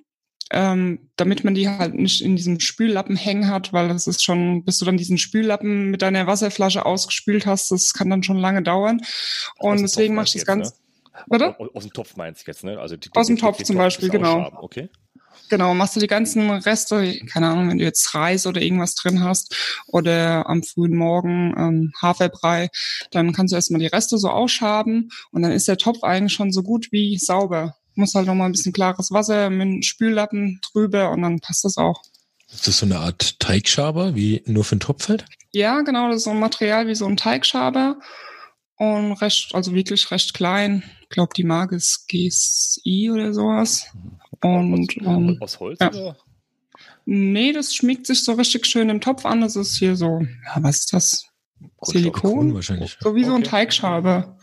Ähm, damit man die halt nicht in diesem Spüllappen hängen hat, weil das ist schon, bis du dann diesen Spüllappen mit deiner Wasserflasche ausgespült hast, das kann dann schon lange dauern. Und deswegen mache ich das ganz. Ne? Aus, aus dem Topf meinst du jetzt, ne? Also die, aus dem Topf zum Beispiel, genau. Okay. Genau, machst du die ganzen Reste, keine Ahnung, wenn du jetzt Reis oder irgendwas drin hast oder am frühen Morgen ähm, Haferbrei, dann kannst du erstmal die Reste so ausschaben und dann ist der Topf eigentlich schon so gut wie sauber. Muss halt nochmal ein bisschen klares Wasser mit einem Spüllappen drüber und dann passt das auch. Ist das so eine Art Teigschaber, wie nur für den Topf halt? Ja, genau, das ist so ein Material wie so ein Teigschaber und recht, also wirklich recht klein. Ich glaube, die Marke ist GSI oder sowas. Und, aus, ähm, aus Holz ja. oder? Nee, das schmiegt sich so richtig schön im Topf an. Das ist hier so, ja, was ist das? Silikon? Wahrscheinlich. So wie okay. so ein Teigschaber.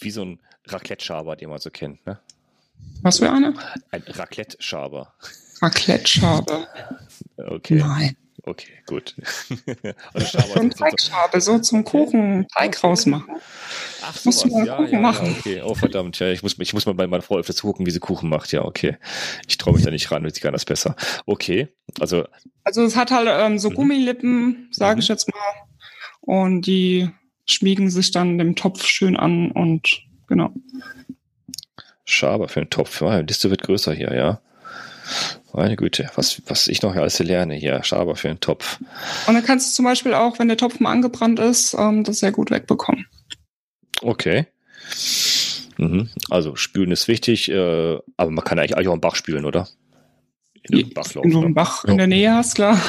Wie so ein Raclette-Schaber, den man so kennt, ne? Was für eine? Ein Raclette-Schaber. Raclette-Schaber. [laughs] Okay. Nein. Okay, gut. [laughs] so ein Teigschabe, so zum Kuchen Teig rausmachen. Ach, so musst du mal ja, Kuchen ja, machen. Ja, okay, oh verdammt, ja, ich muss, ich muss mal bei meiner Frau öfters gucken, wie sie Kuchen macht. Ja, okay. Ich traue mich da nicht ran, sie kann das besser. Okay, also. Also es hat halt ähm, so mhm. Gummilippen, sage mhm. ich jetzt mal. Und die schmiegen sich dann dem Topf schön an und genau. Schaber für den Topf. Ja, die Liste wird größer hier, ja. Meine Güte, was, was ich noch alles lerne hier. Schaber für den Topf. Und dann kannst du zum Beispiel auch, wenn der Topf mal angebrannt ist, ähm, das sehr gut wegbekommen. Okay. Mhm. Also spülen ist wichtig, äh, aber man kann eigentlich auch im Bach spülen, oder? In Bachlauf, wenn du einen Bach in der Nähe hast, klar.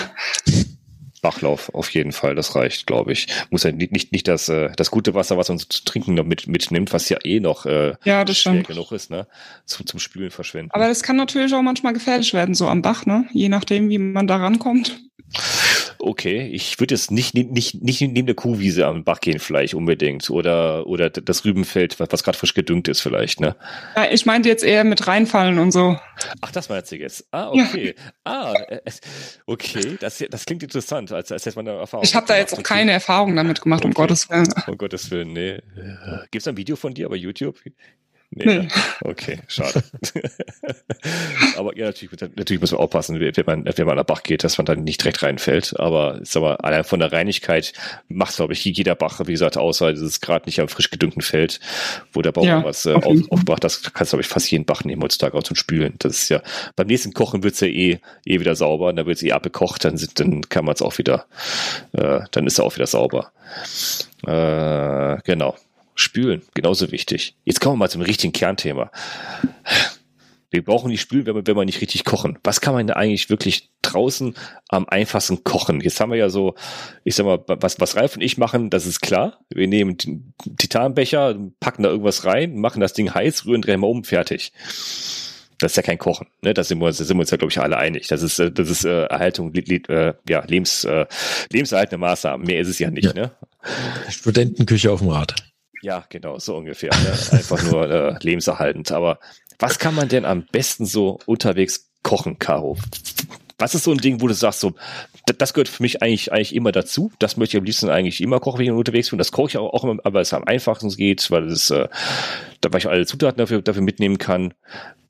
Bachlauf auf jeden Fall, das reicht, glaube ich. Muss ja nicht, nicht, nicht das, äh, das gute Wasser, was man zu trinken noch mit, mitnimmt, was ja eh noch äh, ja, das schwer stimmt. genug ist, ne? Zum, zum Spülen verschwenden. Aber das kann natürlich auch manchmal gefährlich werden, so am Bach, ne? Je nachdem, wie man da rankommt. Okay, ich würde jetzt nicht, nicht, nicht neben der Kuhwiese am Bach gehen, vielleicht unbedingt. Oder, oder das Rübenfeld, was, gerade frisch gedüngt ist, vielleicht, ne? Ja, ich meinte jetzt eher mit reinfallen und so. Ach, das meinst du jetzt. Ah, okay. Ah, äh, okay, das, das klingt interessant, als, als hätte man da Erfahrung. Ich habe da jetzt auch keine Erfahrung damit gemacht, um Okay. Gottes Willen. Um Gottes Willen, nee. Gibt's ein Video von dir bei YouTube? Nee. Nee. ne? Okay, schade. [laughs] aber ja, natürlich, natürlich muss man aufpassen, wenn man, wenn man an den Bach geht, dass man dann nicht direkt reinfällt. Aber ist aber allein von der Reinigkeit macht, glaube ich, jeder Bach, wie gesagt, außer es ist gerade nicht am frisch gedüngten Feld, wo der Bauch Ja, was äh, auf aufbracht. Das kannst du, glaube ich, fast jeden Bach nehmen heutzutage auch zum Spülen. Das ist ja, beim nächsten Kochen wird's ja eh, eh wieder sauber, und dann wird's eh abgekocht, dann, sind, dann kann man es auch wieder, äh, dann ist er auch wieder sauber. Äh, genau. Spülen, genauso wichtig. Jetzt kommen wir mal zum richtigen Kernthema. Wir brauchen nicht spülen, wenn wir, wenn wir nicht richtig kochen. Was kann man denn eigentlich wirklich draußen am einfachsten kochen? Jetzt haben wir ja so, ich sag mal, was, was Ralf und ich machen, das ist klar. Wir nehmen den Titanbecher, packen da irgendwas rein, machen das Ding heiß, rühren, drehen mal um, fertig. Das ist ja kein Kochen, ne? Da sind wir uns, da sind wir uns ja, glaube ich, alle einig. Das ist, äh, das ist äh, Erhaltung, le, le, äh, ja, Lebens, äh, lebenserhaltende Maßnahmen. Mehr ist es ja nicht, Ja. ne? Studentenküche auf dem Rad. Ja, genau, so ungefähr. Ne? Einfach nur äh, lebenserhaltend. Aber was kann man denn am besten so unterwegs kochen, Caro? Was ist so ein Ding, wo du sagst, so, das gehört für mich eigentlich, eigentlich immer dazu. Das möchte ich am liebsten eigentlich immer kochen, wenn ich unterwegs bin. Das koche ich auch, auch immer, aber es am einfachsten geht, weil es, äh, da weil ich alle Zutaten dafür, dafür mitnehmen kann.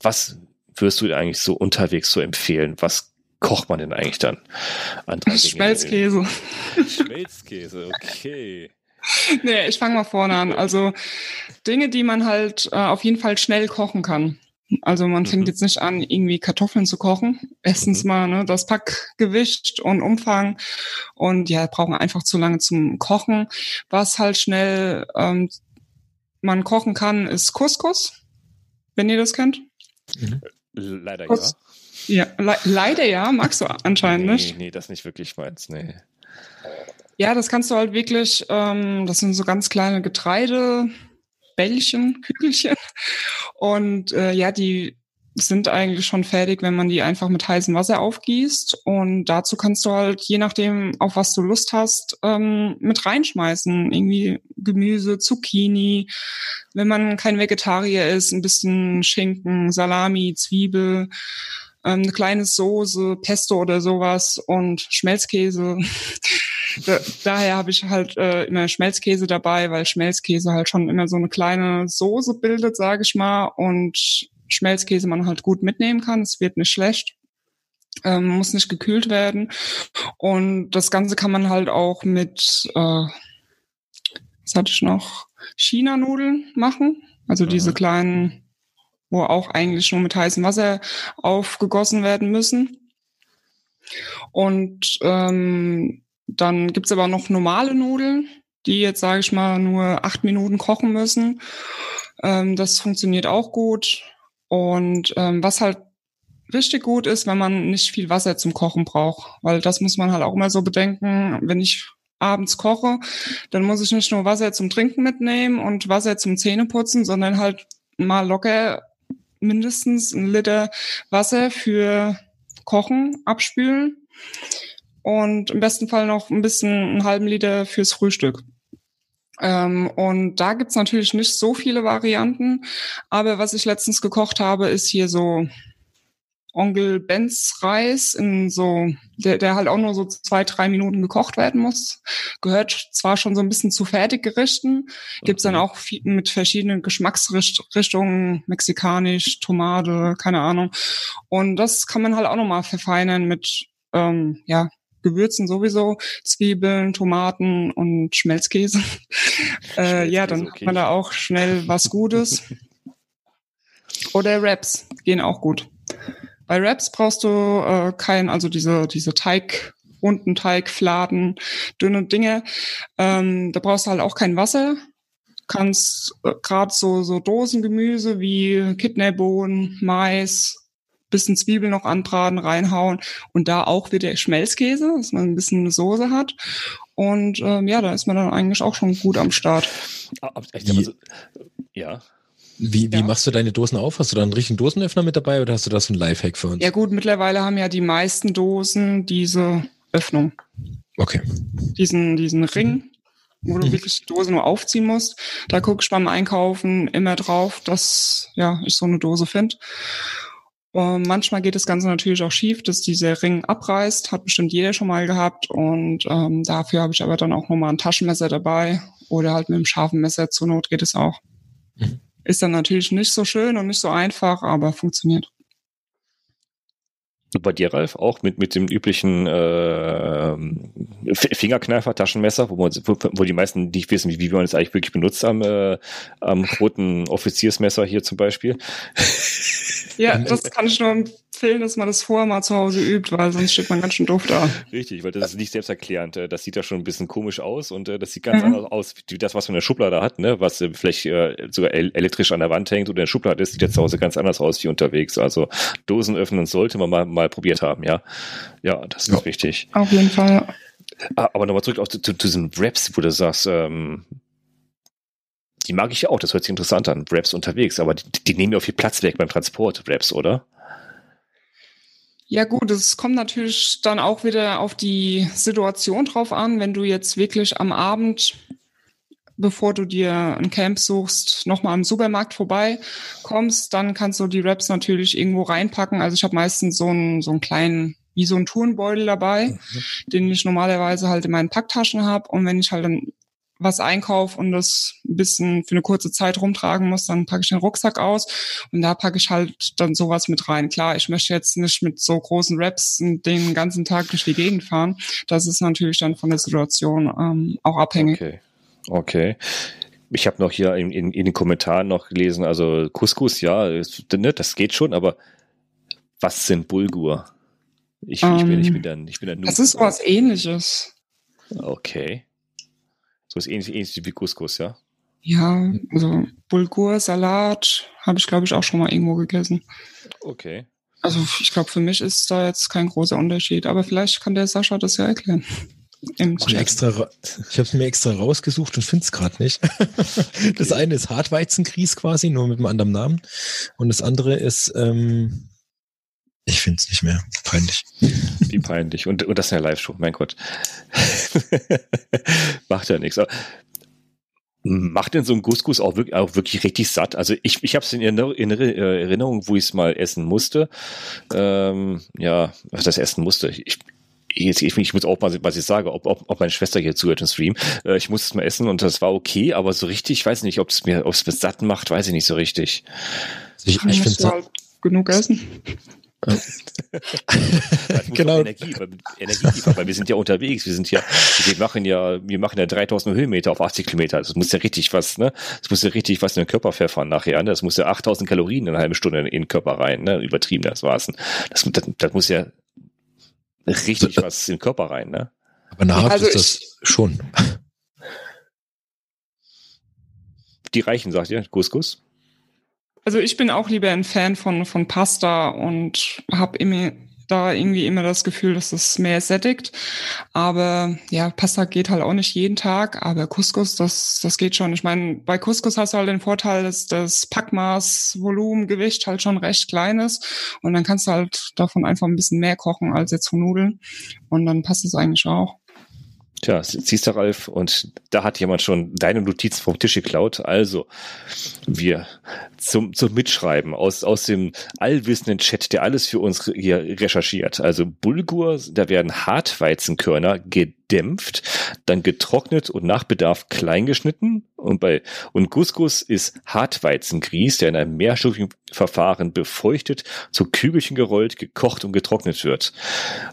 Was würdest du denn eigentlich so unterwegs so empfehlen? Was kocht man denn eigentlich dann? Schmelzkäse. Schmelzkäse, okay. [laughs] Nee, ich fange mal vorne an. Also Dinge, die man halt äh, auf jeden Fall schnell kochen kann. Also man Mhm. fängt jetzt nicht an, irgendwie Kartoffeln zu kochen. Erstens Mhm. mal ne, das Packgewicht und Umfang und ja, brauchen einfach zu lange zum Kochen. Was halt schnell ähm, man kochen kann, ist Couscous, wenn ihr das kennt. Leider ja. Was? Ja, le leider ja, magst du anscheinend nee, nicht. Nee, das nicht wirklich meins, nee. Ja, das kannst du halt wirklich, ähm, das sind so ganz kleine Getreidebällchen, Kügelchen. Und äh, ja, die sind eigentlich schon fertig, wenn man die einfach mit heißem Wasser aufgießt. Und dazu kannst du halt, je nachdem, auf was du Lust hast, ähm, mit reinschmeißen. Irgendwie Gemüse, Zucchini. Wenn man kein Vegetarier ist, ein bisschen Schinken, Salami, Zwiebel, ähm, eine kleine Soße, Pesto oder sowas und Schmelzkäse. Da, daher habe ich halt äh, immer Schmelzkäse dabei, weil Schmelzkäse halt schon immer so eine kleine Soße bildet, sage ich mal, und Schmelzkäse man halt gut mitnehmen kann. Es wird nicht schlecht, ähm, muss nicht gekühlt werden. Und das Ganze kann man halt auch mit, äh, was hatte ich noch, China-Nudeln machen. Also Mhm. diese kleinen, wo auch eigentlich nur mit heißem Wasser aufgegossen werden müssen. Und ähm, dann gibt's aber noch normale Nudeln, die jetzt, sage ich mal, nur acht Minuten kochen müssen. Ähm, das funktioniert auch gut. Und ähm, was halt richtig gut ist, wenn man nicht viel Wasser zum Kochen braucht, weil das muss man halt auch immer so bedenken, wenn ich abends koche, dann muss ich nicht nur Wasser zum Trinken mitnehmen und Wasser zum Zähneputzen, sondern halt mal locker mindestens ein Liter Wasser für Kochen abspülen und im besten Fall noch ein bisschen einen halben Liter fürs Frühstück. Ähm, und da gibt's natürlich nicht so viele Varianten, aber was ich letztens gekocht habe, ist hier so Onkel Benz Reis in so, der, der halt auch nur so zwei, drei Minuten gekocht werden muss. Gehört zwar schon so ein bisschen zu Fertiggerichten, gibt's dann auch viel, mit verschiedenen Geschmacksrichtungen, mexikanisch, Tomate, keine Ahnung. Und das kann man halt auch nochmal verfeinern mit, ähm, ja, Gewürzen sowieso, Zwiebeln, Tomaten und Schmelzkäse. [laughs] äh, ja, dann okay. hat man da auch schnell was Gutes. Oder Wraps gehen auch gut. Bei Wraps brauchst du äh, kein, also diese, diese Teig, runden Teigfladen, dünne Dinge. Ähm, da brauchst du halt auch kein Wasser. Kannst äh, gerade so, so Dosengemüse wie Kidneybohnen, Mais, bisschen Zwiebel noch anbraten, reinhauen und da auch wieder Schmelzkäse, dass man ein bisschen eine Soße hat. Und ähm, ja, da ist man dann eigentlich auch schon gut am Start. Ja. Wie, wie ja. machst du deine Dosen auf? Hast du da einen richtigen Dosenöffner mit dabei oder hast du das für ein Lifehack für uns? Ja gut, mittlerweile haben ja die meisten Dosen diese Öffnung. Okay. Diesen, diesen Ring, wo du mhm. wirklich die Dose nur aufziehen musst. Da gucke ich beim Einkaufen immer drauf, dass ja, ich so eine Dose finde. Und manchmal geht das Ganze natürlich auch schief, dass dieser Ring abreißt, hat bestimmt jeder schon mal gehabt. Und ähm, dafür habe ich aber dann auch nochmal ein Taschenmesser dabei oder halt mit einem scharfen Messer zur Not geht es auch. Mhm. Ist dann natürlich nicht so schön und nicht so einfach, aber funktioniert. Bei dir, Ralf, auch mit, mit dem üblichen äh, Fingerkneifer, Taschenmesser, wo, man, wo, wo die meisten nicht wissen, wie, wie man es eigentlich wirklich benutzt am, äh, am roten Offiziersmesser hier zum Beispiel. Ja, [laughs] das kann ich nur empfehlen, dass man das vorher mal zu Hause übt, weil sonst steht man ganz schön doof da. Richtig, weil das ist nicht selbsterklärend. Äh, das sieht ja schon ein bisschen komisch aus und äh, das sieht ganz mhm. anders aus, wie das, was man in der Schublade hat, ne? was äh, vielleicht sogar elektrisch an der Wand hängt oder in der Schublade ist, sieht jetzt zu Hause ganz anders aus wie unterwegs. Also Dosen öffnen sollte man mal, mal probiert haben, ja. Ja, das ist ja. wichtig. Auf jeden Fall. Ah, aber nochmal zurück auf, zu, zu, diesen Raps, wo du sagst, ähm, die mag ich ja auch, das hört sich interessant an, Raps unterwegs, aber die, die nehmen ja auch viel Platz weg beim Transport, Raps, oder? Ja gut, es kommt natürlich dann auch wieder auf die Situation drauf an, wenn du jetzt wirklich am Abend, bevor du dir ein Camp suchst, nochmal am Supermarkt vorbei kommst, dann kannst du die Raps natürlich irgendwo reinpacken. Also ich habe meistens so einen, so einen kleinen wie so ein Turnbeutel dabei, mhm. den ich normalerweise halt in meinen Packtaschen habe. Und wenn ich halt dann was einkauf und das ein bisschen für eine kurze Zeit rumtragen muss, dann packe ich den Rucksack aus und da packe ich halt dann sowas mit rein. Klar, ich möchte jetzt nicht mit so großen Raps den ganzen Tag durch die Gegend fahren. Das ist natürlich dann von der Situation ähm, auch abhängig. Okay. Okay. Ich habe noch hier in, in, in, den Kommentaren noch gelesen, also Couscous, ja, ne, das geht schon, aber was sind Bulgur? Ich, ich, bin, ich bin ähm, dann, ich bin dann nur. Das ist was ähnliches. Okay. So ist ähnlich, ähnlich wie Couscous, ja? Ja, also Bulgur, Salat habe ich, glaube ich, auch schon mal irgendwo gegessen. Okay. Also ich glaube, für mich ist da jetzt kein großer Unterschied, aber vielleicht kann der Sascha das ja erklären. Ich, extra, ich habe es mir extra rausgesucht und finde es gerade nicht. [laughs] Okay. Das eine ist Hartweizenkries quasi, nur mit einem anderen Namen. Und das andere ist ähm, ich finde es nicht mehr. Peinlich. Wie peinlich. Und, und das ist eine Live-Show, mein Gott. [laughs] Macht ja nichts. Macht denn so ein Couscous auch wirklich, auch wirklich richtig satt? Also ich, ich habe es in, in, Erinnerung, wo ich es mal essen musste. Ähm, ja, was das essen musste. Ich, jetzt, ich, ich muss auch mal, was ich sage, ob, ob, ob meine Schwester hier zuhört im Stream. Äh, ich musste es mal essen und das war okay, aber so richtig, ich weiß nicht, ob es mir, ob es mir satt macht, weiß ich nicht so richtig. Ich, ich finde genug essen. [laughs] genau. Energie, Energie liefern, weil wir sind ja unterwegs, wir sind ja, wir machen ja, wir machen ja 3000 Höhenmeter auf 80 Kilometer. Das muss ja richtig was, ne? Das muss ja richtig was in den Körper pfeffern nachher, ne? Das muss ja 8000 Kalorien in einer halben Stunde in den Körper rein, ne? Übertrieben, das war's. Das, das, das muss ja richtig was in den Körper rein, ne? Aber nahrhaft also ist das schon. Die Reichen, sagt ihr, Couscous? Also ich bin auch lieber ein Fan von, von Pasta und habe immer da irgendwie immer das Gefühl, dass es mehr sättigt. Aber ja, Pasta geht halt auch nicht jeden Tag, aber Couscous, das, das geht schon. Ich meine, bei Couscous hast du halt den Vorteil, dass das Packmaß, Volumen, Gewicht halt schon recht klein ist. Und dann kannst du halt davon einfach ein bisschen mehr kochen als jetzt von Nudeln. Und dann passt es eigentlich auch. Tja, siehst du, Ralf, und da hat jemand schon deine Notizen vom Tisch geklaut. Also, wir zum, zum Mitschreiben aus, aus dem allwissenden Chat, der alles für uns hier recherchiert. Also Bulgur, da werden Hartweizenkörner gedämpft, dann getrocknet und nach Bedarf kleingeschnitten. Und bei und Couscous ist Hartweizengrieß, der in einem mehrstufigen Verfahren befeuchtet, zu Kügelchen gerollt, gekocht und getrocknet wird.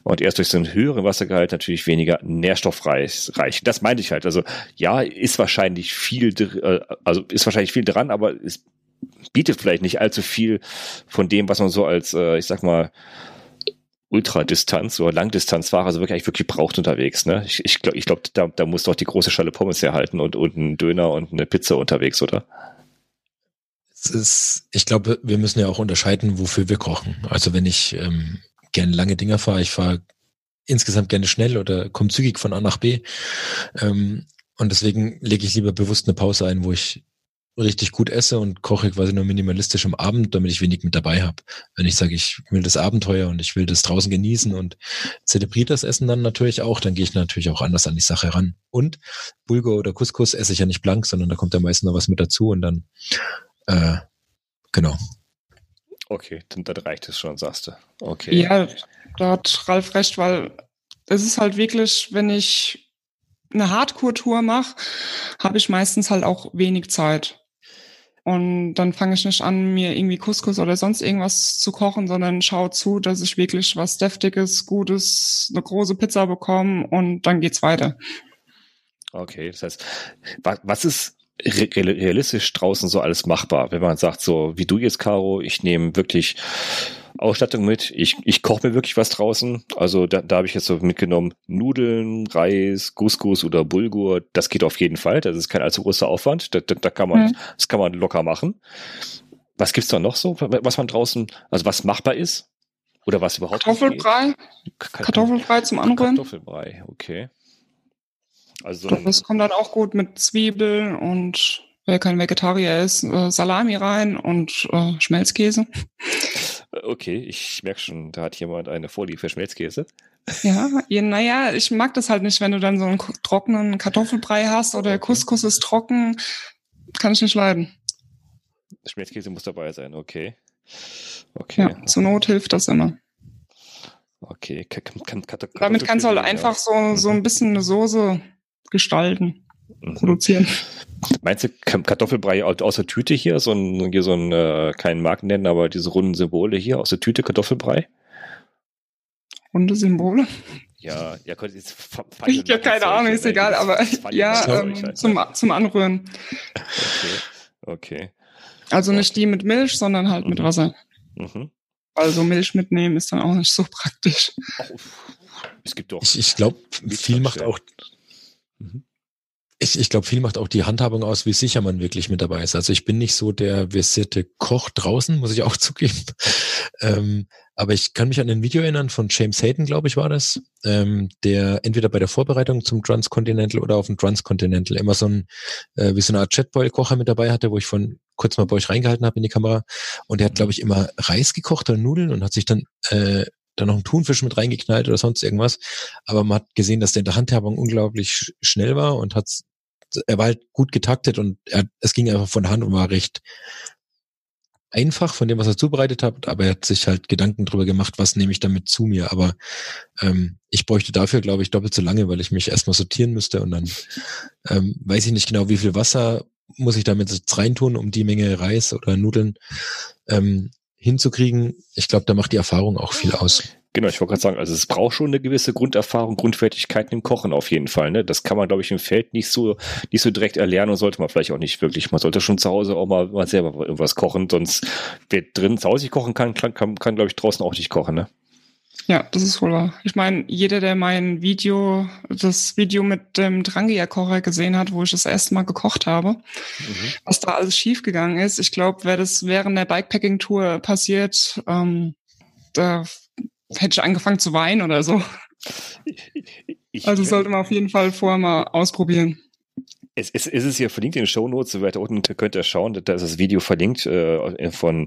Und erst durch so einen höheren Wassergehalt natürlich weniger nährstoffreich. Das meinte ich halt. Also ja, ist wahrscheinlich viel, äh, also ist wahrscheinlich viel dran, aber es bietet vielleicht nicht allzu viel von dem, was man so als, äh, ich sag mal, Ultradistanz oder Langdistanzfahrer so wirklich, wirklich braucht unterwegs. Ne? Ich, ich glaube, ich glaub, da, da muss doch die große Schale Pommes herhalten und, und ein Döner und eine Pizza unterwegs, oder? ist, ich glaube, wir müssen ja auch unterscheiden, wofür wir kochen. Also wenn ich ähm, gerne lange Dinger fahre, ich fahre insgesamt gerne schnell oder komme zügig von A nach B. Ähm, und deswegen lege ich lieber bewusst eine Pause ein, wo ich richtig gut esse und koche quasi nur minimalistisch am Abend, damit ich wenig mit dabei habe. Wenn ich sage, ich will das Abenteuer und ich will das draußen genießen und zelebriert das Essen dann natürlich auch, dann gehe ich natürlich auch anders an die Sache ran. Und Bulgur oder Couscous esse ich ja nicht blank, sondern da kommt ja meistens noch was mit dazu und dann äh, genau. Okay, dann, dann reicht es schon, sagst du. Okay. Ja, da hat Ralf recht, weil es ist halt wirklich, wenn ich eine Hardcore-Tour mache, habe ich meistens halt auch wenig Zeit. Und dann fange ich nicht an, mir irgendwie Couscous oder sonst irgendwas zu kochen, sondern schaue zu, dass ich wirklich was Deftiges, Gutes, eine große Pizza bekomme und dann geht's weiter. Okay, das heißt, was ist realistisch draußen so alles machbar, wenn man sagt, so wie du jetzt, Caro, ich nehme wirklich Ausstattung mit. Ich, ich koche mir wirklich was draußen. Also da, da habe ich jetzt so mitgenommen Nudeln, Reis, Couscous oder Bulgur. Das geht auf jeden Fall. Das ist kein allzu großer Aufwand. Da, da, da kann man, mhm. das kann man locker machen. Was gibt's da noch so, was man draußen, also was machbar ist? Oder was überhaupt Kartoffelbrei. Kartoffelbrei zum Anrühren. Kartoffelbrei, okay. Also das kommt dann auch gut mit Zwiebeln und wer kein Vegetarier ist, äh, Salami rein und äh, Schmelzkäse. Okay, ich merke schon, da hat jemand eine Vorliebe für Schmelzkäse. Ja, naja, ich mag das halt nicht, wenn du dann so einen trockenen Kartoffelbrei hast oder okay. Couscous ist trocken, kann ich nicht leiden. Schmelzkäse muss dabei sein, okay. Okay. Ja, zur Not hilft das immer. Okay. Kann, kann, kann, Damit kannst du halt einfach so, so ein bisschen eine Soße gestalten, mhm. produzieren. Meinst du Kartoffelbrei aus der Tüte hier? So ein, hier so ein, äh, keinen Marken nennen, aber diese runden Symbole hier aus der Tüte Kartoffelbrei? Runde Symbole? Ja, ja, jetzt Ich habe keine Ahnung, ist egal, aber ja, ähm, zum, zum Anrühren. Okay, okay. Also nicht die mit Milch, sondern halt mhm. mit Wasser. Mhm. Also Milch mitnehmen ist dann auch nicht so [laughs] praktisch. Oh, es gibt doch. Ich, ich glaube, viel macht auch. Mhm ich, ich glaube, viel macht auch die Handhabung aus, wie sicher man wirklich mit dabei ist. Also ich bin nicht so der versierte Koch draußen, muss ich auch [laughs] zugeben. ähm, aber ich kann mich an ein Video erinnern von James Hayden, glaube ich, war das, ähm, der entweder bei der Vorbereitung zum Transcontinental oder auf dem Transcontinental immer so ein, äh, wie so eine Art Chatboil-Kocher mit dabei hatte, wo ich von kurz mal bei euch reingehalten habe in die Kamera. Und der hat, glaube ich, immer Reis gekocht oder Nudeln und hat sich dann äh, da noch einen Thunfisch mit reingeknallt oder sonst irgendwas. Aber man hat gesehen, dass der in der Handhabung unglaublich schnell war und hat er war halt gut getaktet und er, es ging einfach von der Hand und war recht einfach von dem, was er zubereitet hat, aber er hat sich halt Gedanken drüber gemacht, was nehme ich damit zu mir. Aber ähm, ich bräuchte dafür, glaube ich, doppelt so lange, weil ich mich erstmal sortieren müsste und dann ähm, weiß ich nicht genau, wie viel Wasser muss ich damit jetzt reintun, um die Menge Reis oder Nudeln ähm, hinzukriegen. Ich glaube, da macht die Erfahrung auch viel aus. Genau, ich wollte gerade sagen, also es braucht schon eine gewisse Grunderfahrung, Grundfertigkeiten im Kochen auf jeden Fall. Ne? Das kann man, glaube ich, im Feld nicht so, nicht so direkt erlernen und sollte man vielleicht auch nicht wirklich. Man sollte schon zu Hause auch mal, mal selber irgendwas kochen, sonst wer drin zu Hause kochen kann, kann, kann, kann glaube ich, draußen auch nicht kochen. Ne? Ja, das ist wohl wahr. Ich meine, jeder, der mein Video, das Video mit dem Drangia-Kocher gesehen hat, wo ich das erste Mal gekocht habe, mhm. was da alles schiefgegangen ist, ich glaube, wäre das während der Bikepacking-Tour passiert, ähm, da hätte ich angefangen zu weinen oder so. Ich, also sollte man auf jeden Fall vorher mal ausprobieren. Es, es, es ist ja verlinkt in den Show Notes, so weiter unten könnt ihr schauen, da ist das Video verlinkt äh, von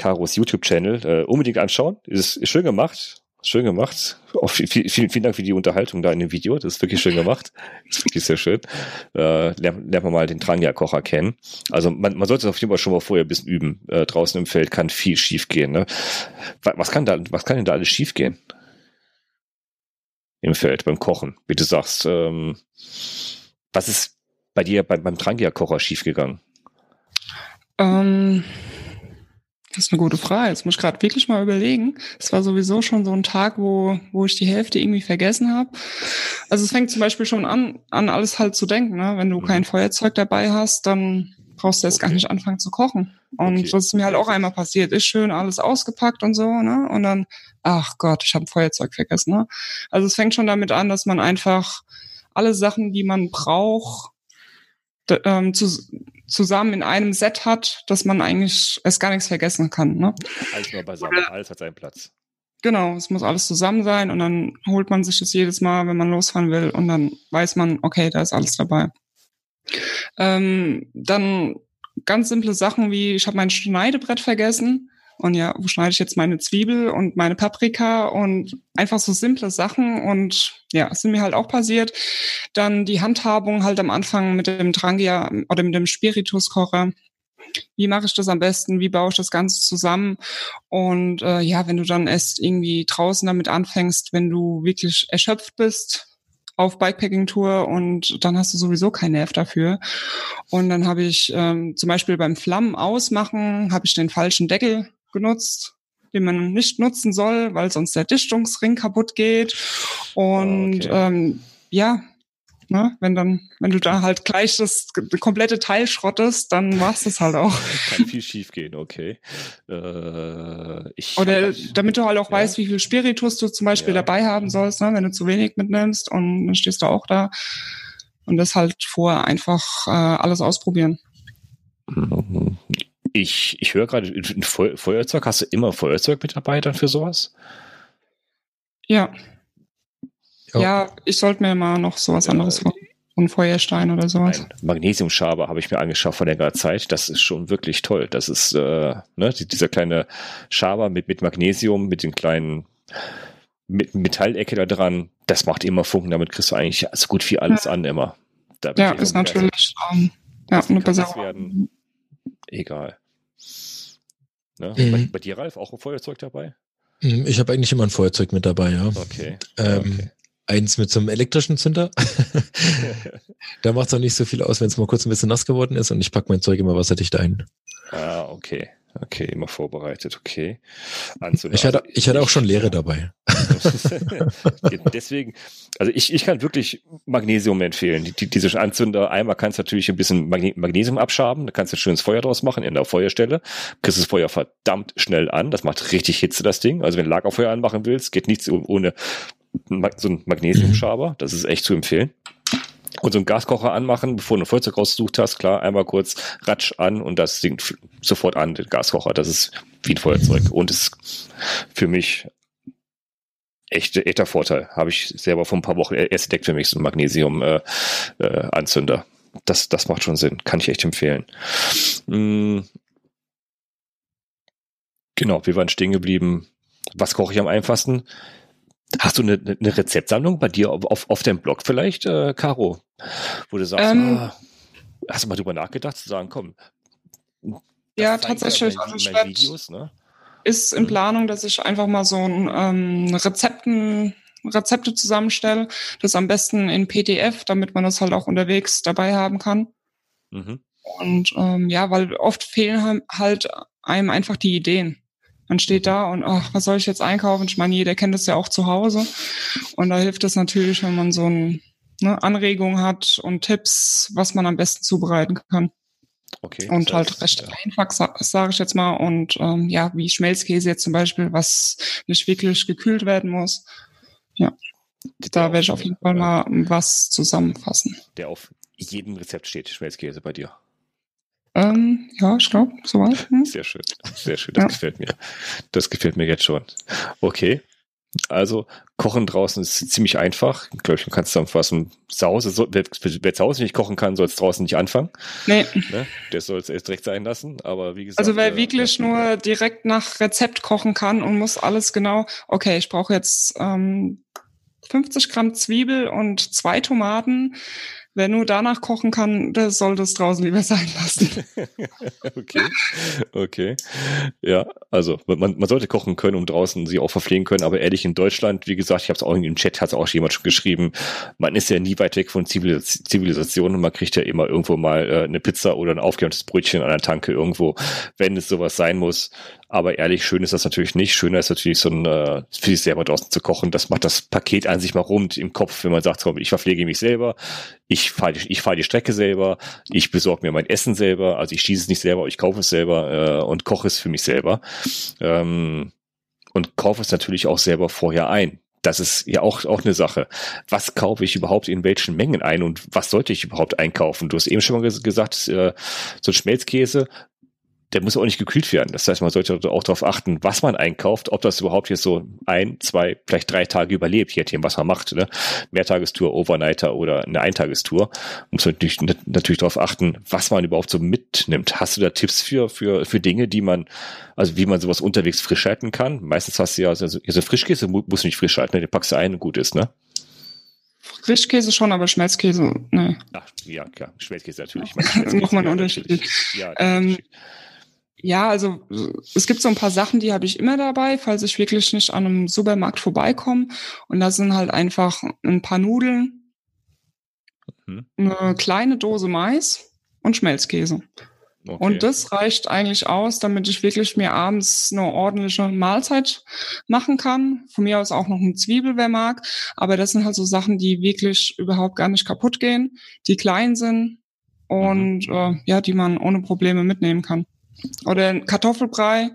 Karos YouTube-Channel. Äh, unbedingt anschauen. Ist, ist schön gemacht. Schön gemacht. [laughs] Auch viel, vielen, vielen Dank für die Unterhaltung da in dem Video. Das ist wirklich schön gemacht. [laughs] Das ist wirklich sehr schön. Äh, lernt, lernt man mal den Tranja-Kocher kennen. Also man, man sollte es auf jeden Fall schon mal vorher ein bisschen üben. Äh, draußen im Feld kann viel schief gehen. Ne? Was kann da, was kann denn da alles schief gehen? Im Feld, beim Kochen, wie du sagst. Ähm, was ist bei dir beim, beim Trangia-Kocher schiefgegangen? Ähm, das ist eine gute Frage. Jetzt muss ich gerade wirklich mal überlegen. Es war sowieso schon so ein Tag, wo, wo ich die Hälfte irgendwie vergessen habe. Also es fängt zum Beispiel schon an, an alles halt zu denken. Ne? Wenn du mhm. kein Feuerzeug dabei hast, dann brauchst du jetzt okay. gar nicht anfangen zu kochen. Und okay. das ist mir halt auch einmal passiert. Ist schön alles ausgepackt und so, ne? Und dann, ach Gott, ich habe Feuerzeug vergessen. Ne? Also es fängt schon damit an, dass man einfach alle Sachen, die man braucht, ähm, zu, zusammen in einem Set hat, dass man eigentlich es gar nichts vergessen kann. Ne? Alles nur beisammen, Oder, alles hat seinen Platz. Genau, es muss alles zusammen sein und dann holt man sich das jedes Mal, wenn man losfahren will und dann weiß man, okay, da ist alles dabei. Ähm, dann ganz simple Sachen wie, ich habe mein Schneidebrett vergessen und ja, wo schneide ich jetzt meine Zwiebel und meine Paprika und einfach so simple Sachen und ja, es sind mir halt auch passiert. Dann die Handhabung halt am Anfang mit dem Trangia oder mit dem Spirituskocher. Wie mache ich das am besten? Wie baue ich das Ganze zusammen? Und äh, ja, wenn du dann erst irgendwie draußen damit anfängst, wenn du wirklich erschöpft bist, auf Bikepacking-Tour und dann hast du sowieso keinen Nerv dafür. Und dann habe ich ähm, zum Beispiel beim Flammen ausmachen, habe ich den falschen Deckel genutzt, den man nicht nutzen soll, weil sonst der Dichtungsring kaputt geht. Und okay. ähm, ja, ne, wenn dann, wenn du da halt gleich das komplette Teil schrottest, dann machst du es halt auch. [laughs] Kann viel schief gehen, okay. Äh, ich, Oder damit du halt auch ja. weißt, wie viel Spiritus du zum Beispiel ja. dabei haben sollst, ne, wenn du zu wenig mitnimmst und dann stehst du auch da. Und das halt vorher einfach äh, alles ausprobieren. Ich, ich höre gerade, ein Feuerzeug, hast du immer Feuerzeug mit dabei dann für sowas? Ja. Ja, ja ich sollte mir mal noch sowas ja, anderes von ein Feuerstein oder sowas. Magnesiumschaber habe ich mir angeschaut vor längerer Zeit. Das ist schon wirklich toll. Das ist äh, ne, dieser kleine Schaber mit, mit Magnesium, mit den kleinen mit Metallecke da dran. Das macht immer Funken. Damit kriegst du eigentlich so gut wie alles ja. an immer. ja, ist natürlich um, ja, eine Besserung. Egal. Ne? Mhm. Bei, bei, dir, Ralf, auch ein Feuerzeug dabei? Mhm, ich habe eigentlich immer ein Feuerzeug mit dabei, ja. Okay. Ähm, okay. Eins mit so einem elektrischen Zünder. [laughs] da macht es auch nicht so viel aus, wenn es mal kurz ein bisschen nass geworden ist und ich packe mein Zeug immer wasserdicht ein. Ah, okay. Okay, immer vorbereitet, okay. Anzünder. Ich hatte, ich hatte auch schon Leere [laughs] dabei. Deswegen, also ich, ich kann wirklich Magnesium empfehlen. Die, diese Anzünder, einmal kannst du natürlich ein bisschen Magnesium abschaben, da kannst du schönes Feuer draus machen in der Feuerstelle. Kriegst das Feuer verdammt schnell an, das macht richtig Hitze, das Ding. Also wenn du Lagerfeuer anmachen willst, geht nichts ohne so ein Magnesiumschaber, das ist echt zu empfehlen und so einen Gaskocher anmachen, bevor du ein Feuerzeug rausgesucht hast, klar, einmal kurz ratsch an und das sinkt sofort an, den Gaskocher. Das ist wie ein Feuerzeug. Und ist für mich echt, echter Vorteil. Habe ich selber vor ein paar Wochen erst entdeckt für mich, so ein Magnesium-Anzünder. Äh, äh, das, das macht schon Sinn. Kann ich echt empfehlen. Mhm. Genau, wir waren stehen geblieben. Was koche ich am einfachsten? Hast du eine, eine Rezeptsammlung bei dir auf, auf deinem Blog vielleicht, äh, Caro? Wo du sagst, ähm, ah, hast du mal drüber nachgedacht, zu sagen, komm. Ja, tatsächlich. Ja mein, also mein Videos, ne? Ist in mhm. Planung, dass ich einfach mal so ein ähm, Rezepten, Rezepte zusammenstelle. Das am besten in PDF, damit man das halt auch unterwegs dabei haben kann. Mhm. Und ähm, ja, weil oft fehlen halt einem einfach die Ideen. Man steht da und ach, was soll ich jetzt einkaufen? Ich meine, jeder kennt das ja auch zu Hause. Und da hilft es natürlich, wenn man so eine ne, Anregung hat und Tipps, was man am besten zubereiten kann. Okay. Und halt heißt, recht ja. einfach, sage ich jetzt mal. Und ähm, ja, wie Schmelzkäse jetzt zum Beispiel, was nicht wirklich gekühlt werden muss. Ja. Da werde ich auf jeden Fall mal was zusammenfassen. Der auf jedem Rezept steht, Schmelzkäse bei dir. Ähm, ja, ich glaube, soweit. Hm. Sehr schön, sehr schön, das ja. gefällt mir. Das gefällt mir jetzt schon. Okay. Also, Kochen draußen ist ziemlich einfach. Ich glaube, man kann es zusammenfassen. Zu Hause, so, wer, wer, zu Hause nicht kochen kann, soll es draußen nicht anfangen. Nee. Ne? Der soll es erst direkt sein lassen. Aber wie gesagt. Also, wer äh, wirklich nur direkt nach Rezept kochen kann und muss alles genau, okay, ich brauche jetzt ähm, 50 Gramm Zwiebel und zwei Tomaten Wer nur danach kochen kann, der soll das draußen lieber sein lassen. [laughs] okay. Okay. Ja, also man, man sollte kochen können, um draußen sie auch verpflegen können, aber ehrlich, in Deutschland, wie gesagt, ich habe es auch im Chat, hat es auch jemand schon geschrieben, man ist ja nie weit weg von Zivilisation und man kriegt ja immer irgendwo mal äh, eine Pizza oder ein aufgewärmtes Brötchen an der Tanke irgendwo, wenn es sowas sein muss. Aber ehrlich, schön ist das natürlich nicht. Schöner ist natürlich so ein, äh, für sich selber draußen zu kochen. Das macht das Paket an sich mal rund im Kopf, wenn man sagt, komm, ich verpflege mich selber, ich fahre die, ich fahr die Strecke selber, ich besorge mir mein Essen selber, also ich schieße es nicht selber, ich kaufe es selber äh, und koche es für mich selber. Ähm, und kaufe es natürlich auch selber vorher ein das ist ja auch, auch eine Sache. Was kaufe ich überhaupt in welchen Mengen ein und was sollte ich überhaupt einkaufen? Du hast eben schon mal gesagt, äh, so ein Schmelzkäse, der muss auch nicht gekühlt werden. Das heißt, man sollte auch darauf achten, was man einkauft, ob das überhaupt jetzt so ein, zwei, vielleicht drei Tage überlebt, je nachdem, was man macht. Ne? Mehrtagestour, Overnighter oder eine Eintagestour. Muss man natürlich, natürlich darauf achten, was man überhaupt so mitnimmt. Hast du da Tipps für, für, für Dinge, die man, also wie man sowas unterwegs frisch halten kann? Meistens hast du ja, also, also Frischkäse muss nicht frisch halten, ne? den packst du ein und gut ist, ne? Frischkäse schon, aber Schmelzkäse, ne. Ach, ja, klar, Schmelzkäse natürlich. [laughs] Nochmal ein Unterschied. Ja, ähm, ja, also es gibt so ein paar Sachen, die habe ich immer dabei, falls ich wirklich nicht an einem Supermarkt vorbeikomme. Und das sind halt einfach ein paar Nudeln, mhm. eine kleine Dose Mais und Schmelzkäse. Okay. Und das reicht eigentlich aus, damit ich wirklich mir abends eine ordentliche Mahlzeit machen kann. Von mir aus auch noch eine Zwiebel, wer mag. Aber das sind halt so Sachen, die wirklich überhaupt gar nicht kaputt gehen, die klein sind und mhm. äh, ja, die man ohne Probleme mitnehmen kann. Oder Kartoffelbrei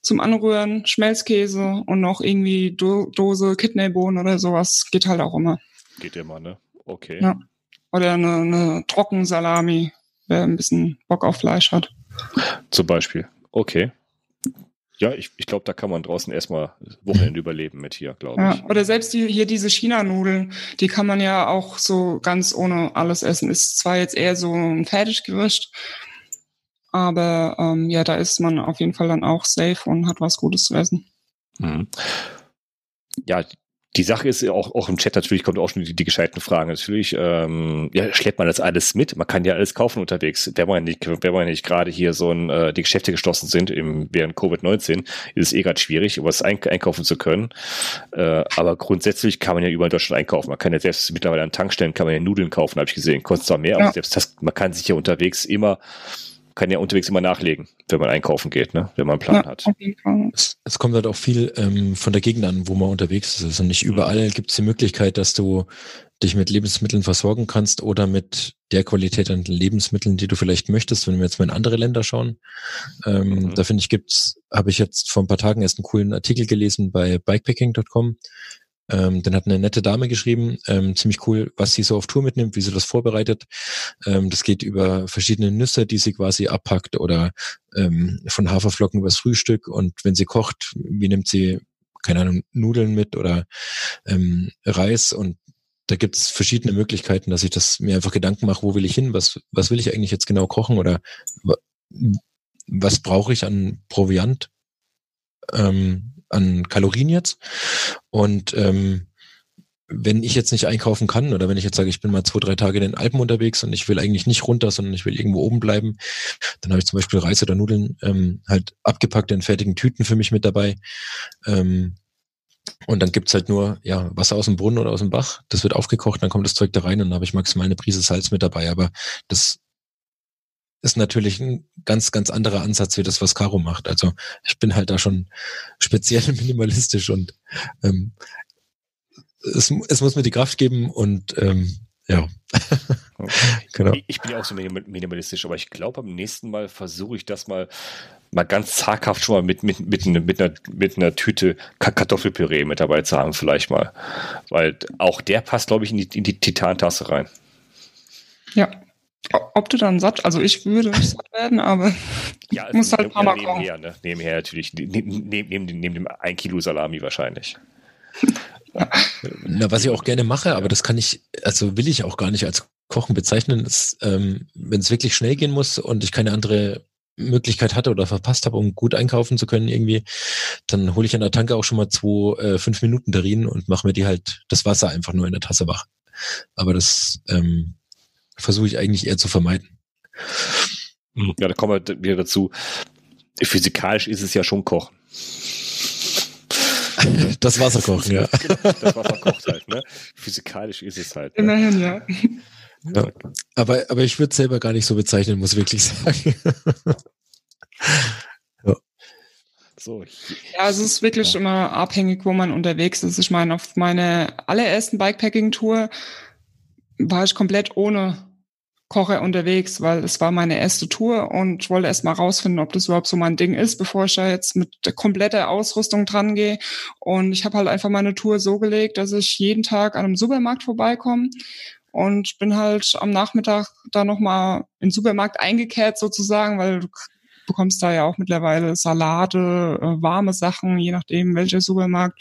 zum Anrühren, Schmelzkäse und noch irgendwie Do Dose Kidneybohnen oder sowas. Geht halt auch immer. Geht immer, ne? Okay. Ja. Oder eine, eine Trockensalami, wer ein bisschen Bock auf Fleisch hat. Zum Beispiel. Okay. Ja, ich, ich glaube, da kann man draußen erstmal Wochenende überleben mit hier, glaube ja, ich. Oder selbst die, hier diese China-Nudeln, die kann man ja auch so ganz ohne alles essen. Ist zwar jetzt eher so ein Fertiggericht, aber ähm, ja, da ist man auf jeden Fall dann auch safe und hat was Gutes zu essen. Mhm. Ja, die Sache ist auch, auch im Chat natürlich kommt auch schon die, die gescheiten Fragen. Natürlich, ähm, ja, schleppt man das alles mit. Man kann ja alles kaufen unterwegs. Wenn man nicht, wenn man nicht gerade hier so ein, äh, die Geschäfte geschlossen sind im, während Covid-19, ist es eh gerade schwierig, was ein, einkaufen zu können. Äh, aber grundsätzlich kann man ja überall in Deutschland einkaufen. Man kann ja selbst mittlerweile an Tankstellen kann man ja Nudeln kaufen, habe ich gesehen. Kostet zwar mehr, ja. aber selbst das, man kann sich ja unterwegs immer kann ja unterwegs immer nachlegen, wenn man einkaufen geht, ne? wenn man einen Plan ja, hat. Es, es, kommt halt auch viel ähm, von der Gegend an, wo man unterwegs ist. Also nicht überall mhm. gibt es die Möglichkeit, dass du dich mit Lebensmitteln versorgen kannst oder mit der Qualität an Lebensmitteln, die du vielleicht möchtest, wenn wir jetzt mal in andere Länder schauen. Ähm, mhm. Da finde ich, gibt's, habe ich jetzt vor ein paar Tagen erst einen coolen Artikel gelesen bei bikepacking.com. Ähm, dann hat eine nette Dame geschrieben, ähm, ziemlich cool, was sie so auf Tour mitnimmt, wie sie das vorbereitet. Ähm, das geht über verschiedene Nüsse, die sie quasi abpackt oder ähm, von Haferflocken übers Frühstück. Und wenn sie kocht, wie nimmt sie, keine Ahnung, Nudeln mit oder ähm, Reis und da gibt es verschiedene Möglichkeiten, dass ich das mir einfach Gedanken mache, wo will ich hin, was, was will ich eigentlich jetzt genau kochen oder was brauche ich an Proviant. Ähm, an Kalorien jetzt. Und ähm, wenn ich jetzt nicht einkaufen kann oder wenn ich jetzt sage, ich bin mal zwei, drei Tage in den Alpen unterwegs und ich will eigentlich nicht runter, sondern ich will irgendwo oben bleiben, dann habe ich zum Beispiel Reis oder Nudeln ähm, halt abgepackt in fertigen Tüten für mich mit dabei. Ähm, und dann gibt's halt nur ja Wasser aus dem Brunnen oder aus dem Bach. Das wird aufgekocht, dann kommt das Zeug da rein und dann habe ich maximal eine Prise Salz mit dabei. Aber das ist natürlich ein ganz, ganz anderer Ansatz wie das, was Caro macht. Also ich bin halt da schon speziell [laughs] minimalistisch und ähm, es, es muss mir die Kraft geben und ähm, ja. Okay. [laughs] genau. Ich bin ja auch so minimalistisch, aber ich glaube, beim nächsten Mal versuche ich das mal mal ganz zaghaft schon mal mit, mit, mit, mit, einer, mit einer Tüte Kartoffelpüree mit dabei zu haben, vielleicht mal. Weil auch der passt, glaube ich, in die, in die Titantasse rein. Ja, ob du dann satt, also ich würde nicht satt werden, aber ja, also muss halt ein paar Mal nebenher, ne? nebenher natürlich, neben, neben, neben dem 1 Kilo Salami wahrscheinlich. Na, was ich auch gerne mache, aber das kann ich, also will ich auch gar nicht als Kochen bezeichnen, ist, ähm, wenn es wirklich schnell gehen muss und ich keine andere Möglichkeit hatte oder verpasst habe, um gut einkaufen zu können irgendwie, dann hole ich an der Tanke auch schon mal zwei äh, fünf Minuten Terrinen und mache mir die halt das Wasser einfach nur in der Tasse wach. Aber das ähm, versuche ich eigentlich eher zu vermeiden. Hm. Ja, da kommen wir wieder dazu. Physikalisch ist es ja schon [laughs] Kochen. Das Wasserkochen, ja. Genau, das Wasser kocht halt, ne? Physikalisch ist es halt. Ne? Immerhin, ja. ja. Aber, aber ich würde es selber gar nicht so bezeichnen, muss ich wirklich [laughs] sagen. ja. So. Ja, es ist wirklich ja. immer abhängig, wo man unterwegs ist. Ich meine, auf meiner allerersten Bikepacking-Tour war ich komplett ohne koche unterwegs, weil es war meine erste Tour und wollte erst mal rausfinden, ob das überhaupt so mein Ding ist, bevor ich da jetzt mit kompletter Ausrüstung dran gehe. Und ich habe halt einfach meine Tour so gelegt, dass ich jeden Tag an einem Supermarkt vorbeikomme und bin halt am Nachmittag da nochmal in den Supermarkt eingekehrt sozusagen, weil du bekommst da ja auch mittlerweile Salate, äh, warme Sachen, je nachdem welcher Supermarkt.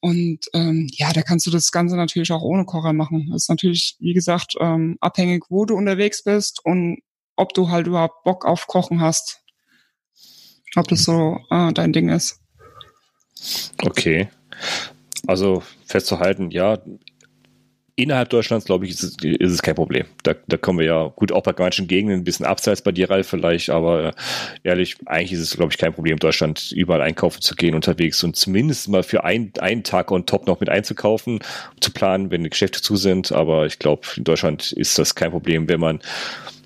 Und ähm, ja, da kannst du das Ganze natürlich auch ohne Kocher machen. Das ist natürlich, wie gesagt, ähm, abhängig, wo du unterwegs bist und ob du halt überhaupt Bock auf Kochen hast. Ob das so äh, dein Ding ist. Okay. Also festzuhalten, ja, innerhalb Deutschlands, glaube ich, ist es, ist es kein Problem. Da, da kommen wir ja gut auch bei manchen Gegenden ein bisschen abseits bei dir, Ralf, vielleicht, aber äh, ehrlich, eigentlich ist es, glaube ich, kein Problem, Deutschland überall einkaufen zu gehen unterwegs und zumindest mal für ein, einen Tag on top noch mit einzukaufen, zu planen, wenn die Geschäfte zu sind. Aber ich glaube, in Deutschland ist das kein Problem, wenn man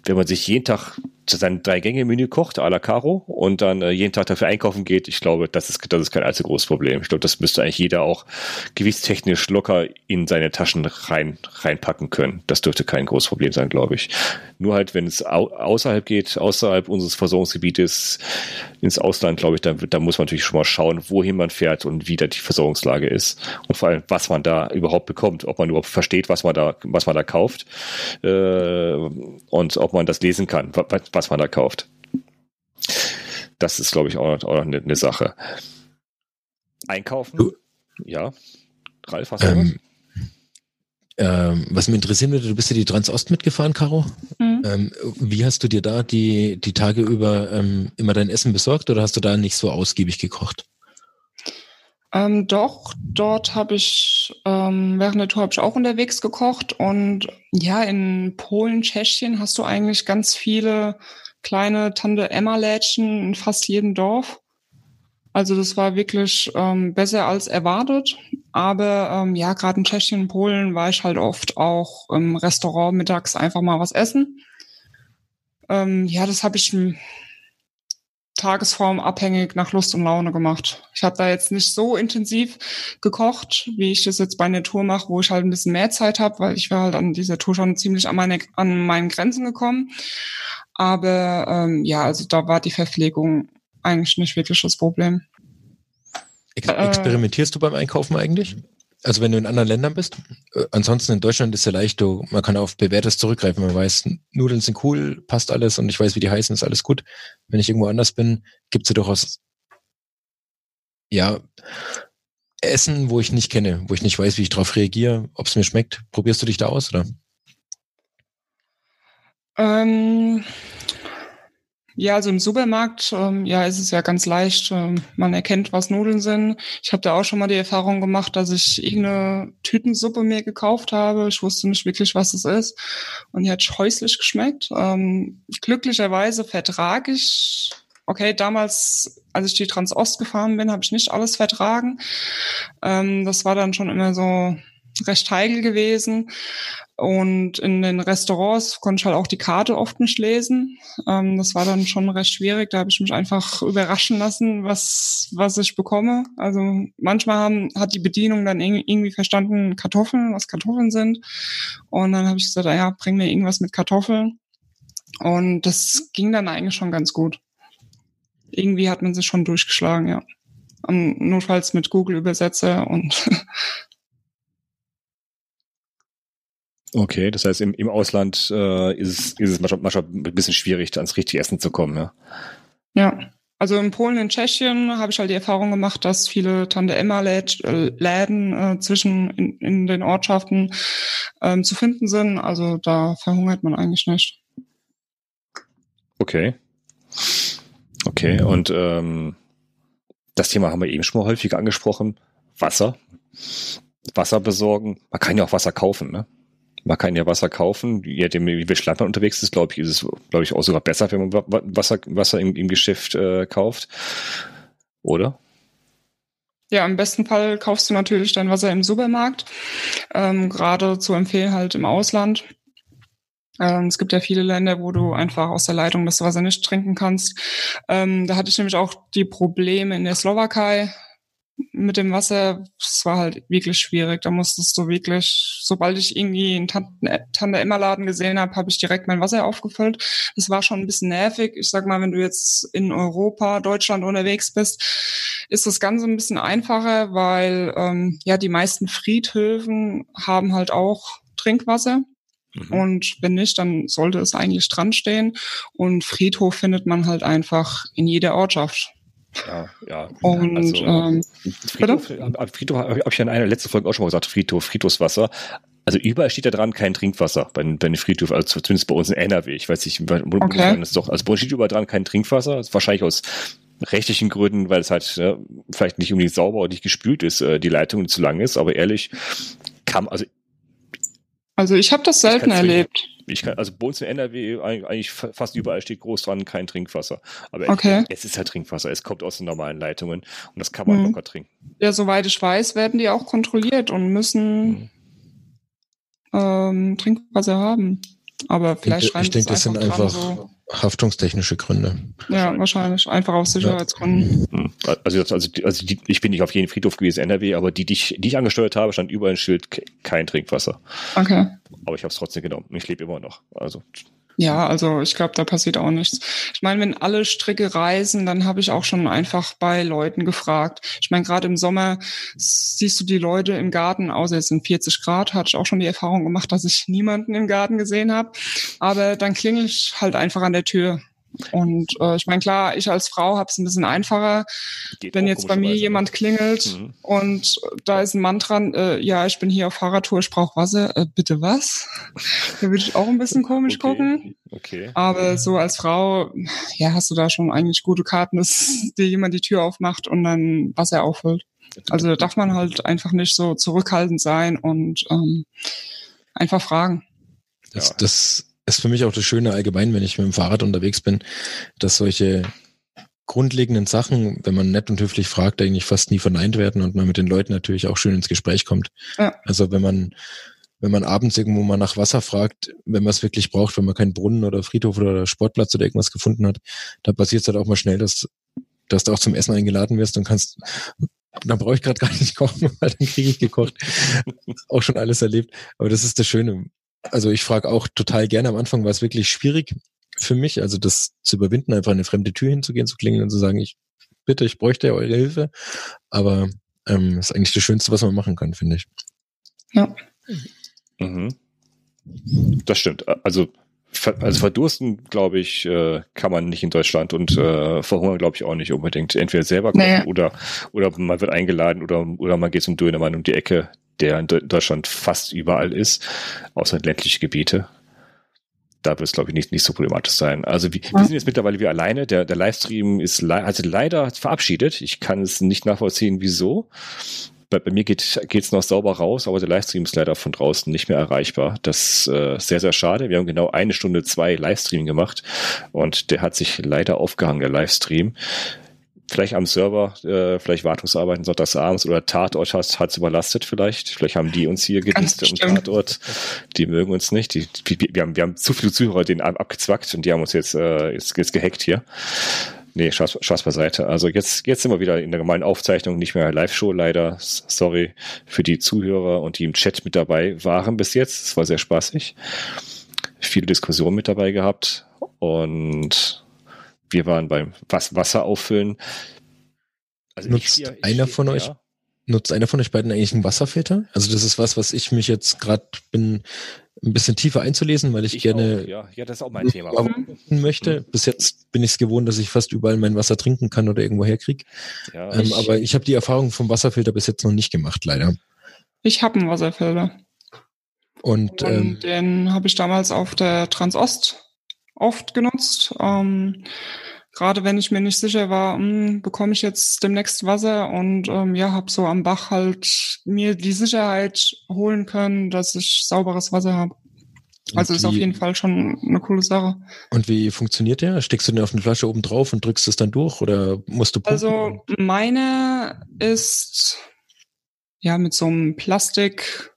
wenn man sich jeden Tag sein Drei-Gänge-Menü kocht, à la Caro, und dann äh, jeden Tag dafür einkaufen geht, ich glaube, das ist, das ist kein allzu großes Problem. Ich glaube, das müsste eigentlich jeder auch gewichtstechnisch locker in seine Taschen rein, reinpacken können. Das dürfte kein großes Problem sein, glaube ich. Nur halt, wenn es au außerhalb geht, außerhalb unseres Versorgungsgebietes ins Ausland, glaube ich, da, da muss man natürlich schon mal schauen, wohin man fährt und wie da die Versorgungslage ist. Und vor allem, was man da überhaupt bekommt, ob man überhaupt versteht, was man da, was man da kauft, äh, und ob man das lesen kann, was, was man da kauft. Das ist, glaube ich, auch noch, auch noch eine, eine, Sache. Einkaufen? Du? Ja. Ralf, hast du ähm, ähm, was mich interessieren würde, du bist ja die Transost mitgefahren, Caro. Mhm. Ähm, wie hast du dir da die, die Tage über ähm, immer dein Essen besorgt oder hast du da nicht so ausgiebig gekocht? Ähm, doch, dort habe ich ähm, während der Tour habe ich auch unterwegs gekocht und ja, in Polen, Tschechien hast du eigentlich ganz viele kleine Tante Emma-Lädchen in fast jedem Dorf. Also das war wirklich ähm, besser als erwartet. Aber ähm, ja, gerade in Tschechien Polen war ich halt oft auch im Restaurant mittags einfach mal was essen. Ähm, ja, das habe ich Tagesform abhängig nach Lust und Laune gemacht. Ich habe da jetzt nicht so intensiv gekocht, wie ich das jetzt bei einer Tour mache, wo ich halt ein bisschen mehr Zeit habe, weil ich war halt an dieser Tour schon ziemlich an meine an meinen Grenzen gekommen. Aber ähm, ja, also da war die Verpflegung eigentlich nicht wirklich das Problem. Ex experimentierst äh, du beim Einkaufen eigentlich? Also wenn du in anderen Ländern bist? Äh, ansonsten in Deutschland ist ja leicht, du, man kann auf Bewährtes zurückgreifen. Man weiß, Nudeln sind cool, passt alles und ich weiß, wie die heißen, ist alles gut. Wenn ich irgendwo anders bin, gibt es ja durchaus ja Essen, wo ich nicht kenne, wo ich nicht weiß, wie ich darauf reagiere, ob es mir schmeckt. Probierst du dich da aus, oder? Ähm, ja, also im Supermarkt, ähm, ja, ist es ja ganz leicht. Ähm, man erkennt, was Nudeln sind. Ich habe da auch schon mal die Erfahrung gemacht, dass ich irgendeine Tütensuppe mir gekauft habe. Ich wusste nicht wirklich, was es ist. Und die hat scheußlich geschmeckt. Ähm, glücklicherweise vertrage ich okay, damals, als ich die Transost gefahren bin, habe ich nicht alles vertragen. Ähm, das war dann schon immer so recht heikel gewesen. Und in den Restaurants konnte ich halt auch die Karte oft nicht lesen. Ähm, das war dann schon recht schwierig. Da habe ich mich einfach überraschen lassen, was, was ich bekomme. Also manchmal haben, hat die Bedienung dann irgendwie verstanden, Kartoffeln, was Kartoffeln sind. Und dann habe ich gesagt, ja, bring mir irgendwas mit Kartoffeln. Und das ging dann eigentlich schon ganz gut. Irgendwie hat man sich schon durchgeschlagen, ja. Und notfalls mit Google Übersetzer und [laughs] Okay, das heißt, im, im Ausland äh, ist, es, ist es manchmal, manchmal ein bisschen schwierig, ans richtige Essen zu kommen, ja. Ja. Also in Polen, in Tschechien habe ich halt die Erfahrung gemacht, dass viele Tante Emma Läden äh, zwischen in, in, den Ortschaften ähm, zu finden sind. Also da verhungert man eigentlich nicht. Okay. Okay, und ähm, das Thema haben wir eben schon mal häufig angesprochen. Wasser. Wasser besorgen. Man kann ja auch Wasser kaufen, ne? Man kann ja Wasser kaufen. Je nachdem, wie viel man unterwegs ist, glaube ich, ist es, glaube ich, auch sogar besser, wenn man Wasser, Wasser im, im Geschäft äh, kauft. Oder? Ja, im besten Fall kaufst du natürlich dein Wasser im Supermarkt. Ähm, Gerade zu empfehlen halt im Ausland. Ähm, es gibt ja viele Länder, wo du einfach aus der Leitung das Wasser nicht trinken kannst. Ähm, da hatte ich nämlich auch die Probleme in der Slowakei mit dem Wasser, es war halt wirklich schwierig. Da musstest du wirklich, sobald ich irgendwie einen Tante, Tante Emma Laden gesehen habe, habe ich direkt mein Wasser aufgefüllt. Das war schon ein bisschen nervig. Ich sag mal, wenn du jetzt in Europa, Deutschland unterwegs bist, ist das Ganze ein bisschen einfacher, weil ähm, ja die meisten Friedhöfen haben halt auch Trinkwasser. Mhm. Und wenn nicht, dann sollte es eigentlich dran stehen. Und Friedhof findet man halt einfach in jeder Ortschaft. Ja, ja. Und also, ähm, Friedhof, Friedhof habe ich ja in einer letzten Folge auch schon mal gesagt, Friedhof, Friedhofswasser. Also überall steht da dran kein Trinkwasser bei, bei den Friedhof, also zumindest bei uns in NRW. Ich weiß nicht, okay. ist doch, also bei uns steht überall dran kein Trinkwasser. Das ist wahrscheinlich aus rechtlichen Gründen, weil es halt äh, vielleicht nicht unbedingt sauber und nicht gespült ist, äh, die Leitung zu lang ist, aber ehrlich, kam, also also ich habe das selten erlebt. Ich kann, also bei uns in NRW eigentlich fast überall steht groß dran, kein Trinkwasser. Aber okay. es, ist halt Trinkwasser, es kommt aus den normalen Leitungen und das kann man mhm. locker trinken. Ja, soweit ich weiß, werden die auch kontrolliert und müssen mhm. ähm, Trinkwasser haben. Aber vielleicht ich, ich denke, das sind einfach so haftungstechnische Gründe. Ja, wahrscheinlich. Einfach aus Sicherheitsgründen. Ja. Also, also, also die, ich bin nicht auf jeden Friedhof gewesen, NRW, aber die, die ich, die ich angesteuert habe, stand überall ein Schild, kein Trinkwasser. Okay. Aber ich habe es trotzdem genommen. Ich lebe immer noch. Also ja, also ich glaube, da passiert auch nichts. Ich meine, wenn alle Stricke reisen, dann habe ich auch schon einfach bei Leuten gefragt. Ich meine, gerade im Sommer siehst du die Leute im Garten, außer es sind 40 Grad, hatte ich auch schon die Erfahrung gemacht, dass ich niemanden im Garten gesehen habe. Aber dann klingel ich halt einfach an der Tür. Und äh, ich meine, klar, ich als Frau habe es ein bisschen einfacher, Geht wenn jetzt bei mir jemand klingelt mhm. und da ist ein Mann dran, äh, ja, ich bin hier auf Fahrradtour, ich brauche Wasser, äh, bitte was? [laughs] da würde ich auch ein bisschen komisch okay. gucken. Okay. Aber so als Frau, ja, hast du da schon eigentlich gute Karten, dass [laughs] dir jemand die Tür aufmacht und dann Wasser auffüllt. Also da darf man halt einfach nicht so zurückhaltend sein und ähm, einfach fragen. Das, das ist für mich auch das Schöne allgemein, wenn ich mit dem Fahrrad unterwegs bin, dass solche grundlegenden Sachen, wenn man nett und höflich fragt, eigentlich fast nie verneint werden und man mit den Leuten natürlich auch schön ins Gespräch kommt. Ja. Also wenn man wenn man abends irgendwo mal nach Wasser fragt, wenn man es wirklich braucht, wenn man keinen Brunnen oder Friedhof oder Sportplatz oder irgendwas gefunden hat, da passiert es halt auch mal schnell, dass, dass du auch zum Essen eingeladen wirst und kannst, dann brauche ich gerade gar nicht [laughs] kochen, weil dann kriege ich gekocht. auch schon alles erlebt. Aber das ist das Schöne also ich frage auch total gerne. Am Anfang war es wirklich schwierig für mich, also das zu überwinden, einfach eine fremde Tür hinzugehen, zu klingeln und zu sagen, ich bitte, ich bräuchte eure Hilfe. Aber ähm, ist eigentlich das Schönste, was man machen kann, finde ich. Ja. Mhm. Das stimmt. Also also verdursten, glaube ich, äh, kann man nicht in Deutschland und äh, verhungern, glaube ich, auch nicht unbedingt. Entweder selber kochen nee. oder, oder man wird eingeladen oder, oder man geht zum Dönermann um die Ecke der in Deutschland fast überall ist, außer ländliche Gebiete. Da wird es, glaube ich, nicht, nicht so problematisch sein. Also wir, wir sind jetzt mittlerweile wieder alleine. Der, der Livestream ist le sich leider verabschiedet. Ich kann es nicht nachvollziehen, wieso. Bei, bei mir geht es noch sauber raus, aber der Livestream ist leider von draußen nicht mehr erreichbar. Das ist äh, sehr, sehr schade. Wir haben genau eine Stunde zwei Livestream gemacht und der hat sich leider aufgehangen, der Livestream vielleicht am Server, äh, vielleicht Wartungsarbeiten sonntags abends oder Tatort hat hat's überlastet vielleicht. Vielleicht haben die uns hier gedisst im Tatort. Die mögen uns nicht. Die, die, wir, haben, wir haben zu viele Zuhörer den abgezwackt und die haben uns jetzt, äh, jetzt, jetzt gehackt hier. Nee, Spaß, Spaß beiseite. Also jetzt, jetzt sind wir wieder in der normalen Aufzeichnung, nicht mehr Live-Show leider. Sorry für die Zuhörer und die im Chat mit dabei waren bis jetzt. Es war sehr spaßig. Viele Diskussionen mit dabei gehabt und wir waren beim Was Wasser auffüllen. Also nutzt hier, einer von ja. euch nutzt einer von euch beiden eigentlich einen Wasserfilter? Also das ist was, was ich mich jetzt gerade bin ein bisschen tiefer einzulesen, weil ich, ich gerne auch, ja. ja, das ist auch mein Thema. möchte. Bis jetzt bin ich es gewohnt, dass ich fast überall mein Wasser trinken kann oder irgendwo herkriege. Ja, ähm, aber ich habe die Erfahrung vom Wasserfilter bis jetzt noch nicht gemacht, leider. Ich habe einen Wasserfilter. Und, Und ähm, den habe ich damals auf der Transost oft genutzt. Ähm, Gerade wenn ich mir nicht sicher war, hm, bekomme ich jetzt demnächst Wasser und ähm, ja, habe so am Bach halt mir die Sicherheit holen können, dass ich sauberes Wasser habe. Also ist auf jeden Fall schon eine coole Sache. Und wie funktioniert der? Steckst du den auf eine Flasche oben drauf und drückst es dann durch oder musst du pumpen? Also meine ist ja mit so einem Plastik,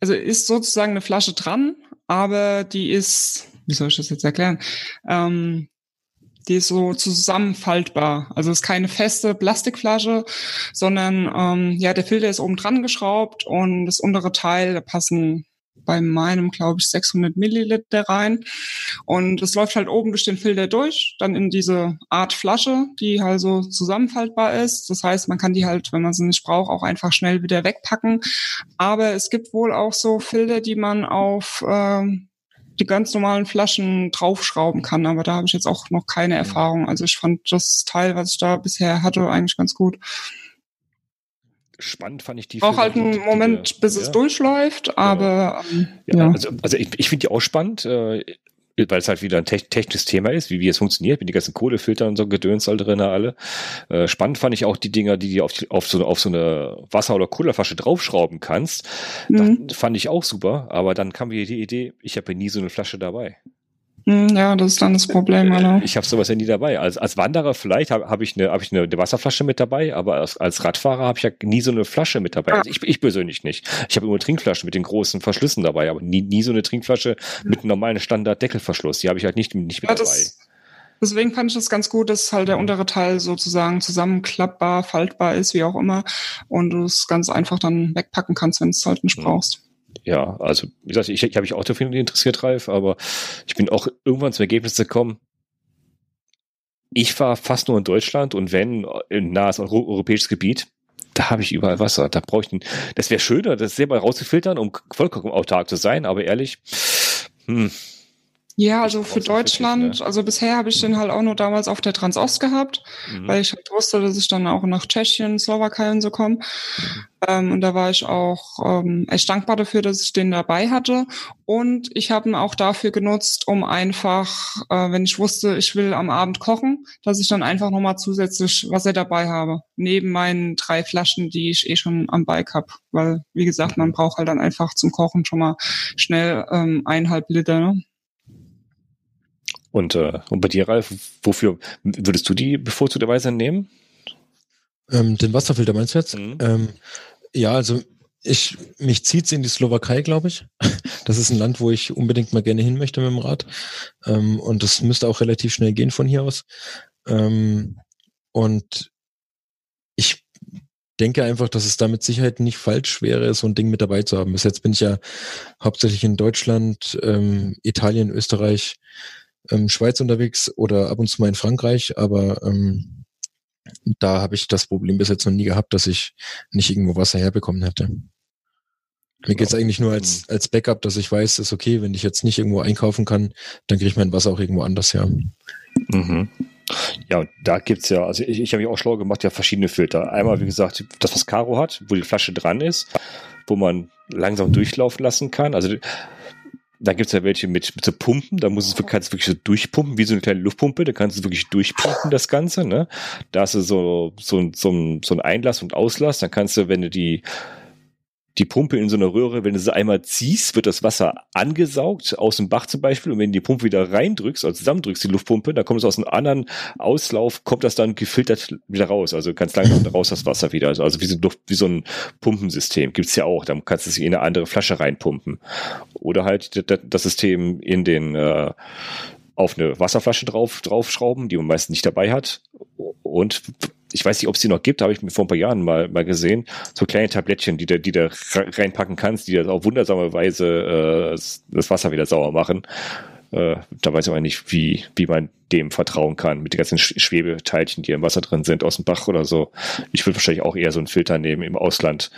also ist sozusagen eine Flasche dran, aber die ist wie soll ich das jetzt erklären? Ähm, Die ist so zusammenfaltbar. Also ist keine feste Plastikflasche, sondern ähm, ja, der Filter ist oben dran geschraubt und das untere Teil, da passen bei meinem, glaube ich, 600 Milliliter rein. Und es läuft halt oben durch den Filter durch, dann in diese Art Flasche, die halt so zusammenfaltbar ist. Das heißt, man kann die halt, wenn man sie nicht braucht, auch einfach schnell wieder wegpacken. Aber es gibt wohl auch so Filter, die man auf äh, die ganz normalen Flaschen draufschrauben kann. Aber da habe ich jetzt auch noch keine Erfahrung. Also ich fand das Teil, was ich da bisher hatte, eigentlich ganz gut spannend fand ich die. Auch halt einen Moment, bis ja. es durchläuft, aber ähm, ja, ja. Also, also ich, ich finde die auch spannend, äh, weil es halt wieder ein technisches Thema ist, wie, wie es funktioniert, mit den ganzen Kohlefiltern und so Gedöns all drin alle. Äh, spannend fand ich auch die Dinger, die du auf, die, auf, so, auf so eine Wasser- oder Cola-Flasche draufschrauben kannst. Mhm. Das fand ich auch super, aber dann kam mir die Idee, ich habe ja nie so eine Flasche dabei. Hm, ja, das ist dann das Problem. Genau. Ich habe sowas ja nie dabei. Als, als Wanderer vielleicht habe hab ich, eine, hab ich eine, eine Wasserflasche mit dabei, aber als, als Radfahrer habe ich ja nie so eine Flasche mit dabei. Also ich, ich persönlich nicht. Ich habe immer Trinkflaschen mit den großen Verschlüssen dabei, aber nie, nie so eine Trinkflasche mit einem normalen Standard-Deckelverschluss. Die habe ich halt nicht, nicht mit ja, dabei. Deswegen fand ich das ganz gut, dass halt der untere Teil sozusagen zusammenklappbar, faltbar ist, wie auch immer, und du es ganz einfach dann wegpacken kannst, wenn du es halt nicht brauchst ja, also wie gesagt, ich, ich habe mich Autofilm interessiert, Ralf, aber ich bin auch irgendwann zum Ergebnis gekommen, ich war fast nur in Deutschland und wenn in nahes Euro europäisches Gebiet, da habe ich überall Wasser. Da brauche ich ein, das wäre schöner, das selber rauszufiltern, um vollkommen autark zu sein, aber ehrlich, hm, ja, also für Deutschland, ne? also bisher habe ich den halt auch nur damals auf der Transost gehabt, mhm. weil ich halt wusste, dass ich dann auch nach Tschechien, Slowakei und so komme. Mhm. Ähm, und da war ich auch ähm, echt dankbar dafür, dass ich den dabei hatte. Und ich habe ihn auch dafür genutzt, um einfach, äh, wenn ich wusste, ich will am Abend kochen, dass ich dann einfach nochmal zusätzlich Wasser dabei habe. Neben meinen drei Flaschen, die ich eh schon am Bike habe. Weil, wie gesagt, man braucht halt dann einfach zum Kochen schon mal schnell ähm, eineinhalb Liter. Ne? Und, äh, und bei dir, Ralf, wofür würdest du die bevorzugterweise nehmen? Ähm, den Wasserfilter meinst du jetzt? Mhm. Ähm, ja, also ich, mich zieht's in die Slowakei, glaube ich. [laughs] Das ist ein Land, wo ich unbedingt mal gerne hin möchte mit dem Rad. Ähm, und das müsste auch relativ schnell gehen von hier aus. Ähm, und ich denke einfach, dass es da mit Sicherheit nicht falsch wäre, so ein Ding mit dabei zu haben. Bis jetzt bin ich ja hauptsächlich in Deutschland, ähm, Italien, Österreich, ähm, Schweiz unterwegs oder ab und zu mal in Frankreich, aber ähm, da habe ich das Problem bis jetzt noch nie gehabt, dass ich nicht irgendwo Wasser herbekommen hätte. Mir geht's eigentlich nur als, als Backup, dass ich weiß, ist okay, wenn ich jetzt nicht irgendwo einkaufen kann, dann kriege ich mein Wasser auch irgendwo anders her. Mhm. Ja, und da gibt's ja, also ich, ich habe mich auch schlau gemacht, ja verschiedene Filter. Einmal, wie gesagt, das, was Caro hat, wo die Flasche dran ist, wo man langsam durchlaufen lassen kann. Also da gibt's ja welche mit, mit so Pumpen, da muss es, kannst du wirklich so durchpumpen, wie so eine kleine Luftpumpe, da kannst du wirklich durchpumpen, das Ganze, ne? Da hast du so, so, so, so ein Einlass und Auslass, dann kannst du, wenn du die die Pumpe in so einer Röhre, wenn du sie einmal ziehst, wird das Wasser angesaugt, aus dem Bach zum Beispiel. Und wenn du die Pumpe wieder reindrückst, also zusammendrückst, die Luftpumpe, dann kommt es aus einem anderen Auslauf, kommt das dann gefiltert wieder raus. Also ganz langsam [laughs] raus das Wasser wieder. Also, also wie, so ein Luft, wie so ein Pumpensystem gibt's ja auch. Dann kannst du es in eine andere Flasche reinpumpen. Oder halt das System in den äh, auf eine Wasserflasche drauf draufschrauben, die man meistens nicht dabei hat. Und ich weiß nicht, ob es die noch gibt, habe ich mir vor ein paar Jahren mal, mal gesehen, so kleine Tablettchen, die du, die du reinpacken kannst, die das auf wundersame Weise äh, das Wasser wieder sauer machen. Äh, da weiß ich aber nicht, wie, wie man dem vertrauen kann, mit den ganzen Schwebeteilchen, die im Wasser drin sind, aus dem Bach oder so. Ich würde wahrscheinlich auch eher so einen Filter nehmen im Ausland,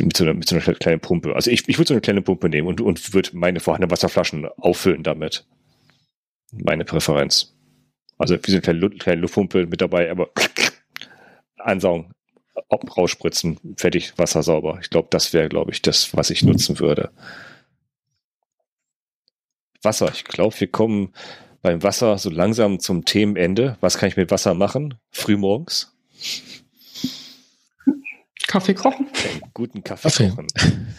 mit so einer, mit so einer kleinen Pumpe. Also ich, ich würde so eine kleine Pumpe nehmen und, und würde meine vorhandenen Wasserflaschen auffüllen damit. Meine Präferenz. Also wie so eine kleine, kleine Luftpumpe mit dabei, aber ansaugen, rausspritzen, fertig, Wasser sauber. Ich glaube, das wäre, glaube ich, das, was ich nutzen würde. Wasser. Ich glaube, wir kommen beim Wasser so langsam zum Themenende. Was kann ich mit Wasser machen? Frühmorgens? Kaffee kochen. Einen guten Kaffee, Kaffee. kochen.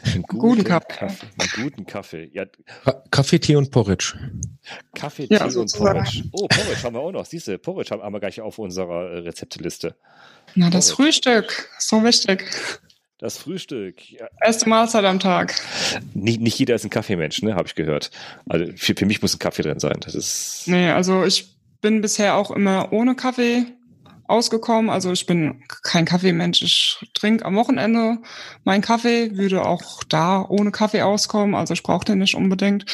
Einen [laughs] guten, guten Kaffee. Kaffee. Einen guten Kaffee. Ja. Kaffee, Tee und Porridge. Kaffee, Tee ja, und Porridge. Oh, Porridge haben wir auch noch. Siehst du, Porridge haben wir gleich auf unserer äh, Rezepteliste. Na, das Porridge. Frühstück. So wichtig. Das Frühstück. Ja. Erste Mahlzeit am Tag. Nicht, nicht jeder ist ein Kaffeemensch, ne, habe ich gehört. Also für, für mich muss ein Kaffee drin sein. Das ist. Nee, also ich bin bisher auch immer ohne Kaffee ausgekommen. Also ich bin kein Kaffeemensch. Ich trinke am Wochenende meinen Kaffee, würde auch da ohne Kaffee auskommen. Also ich brauche den nicht unbedingt.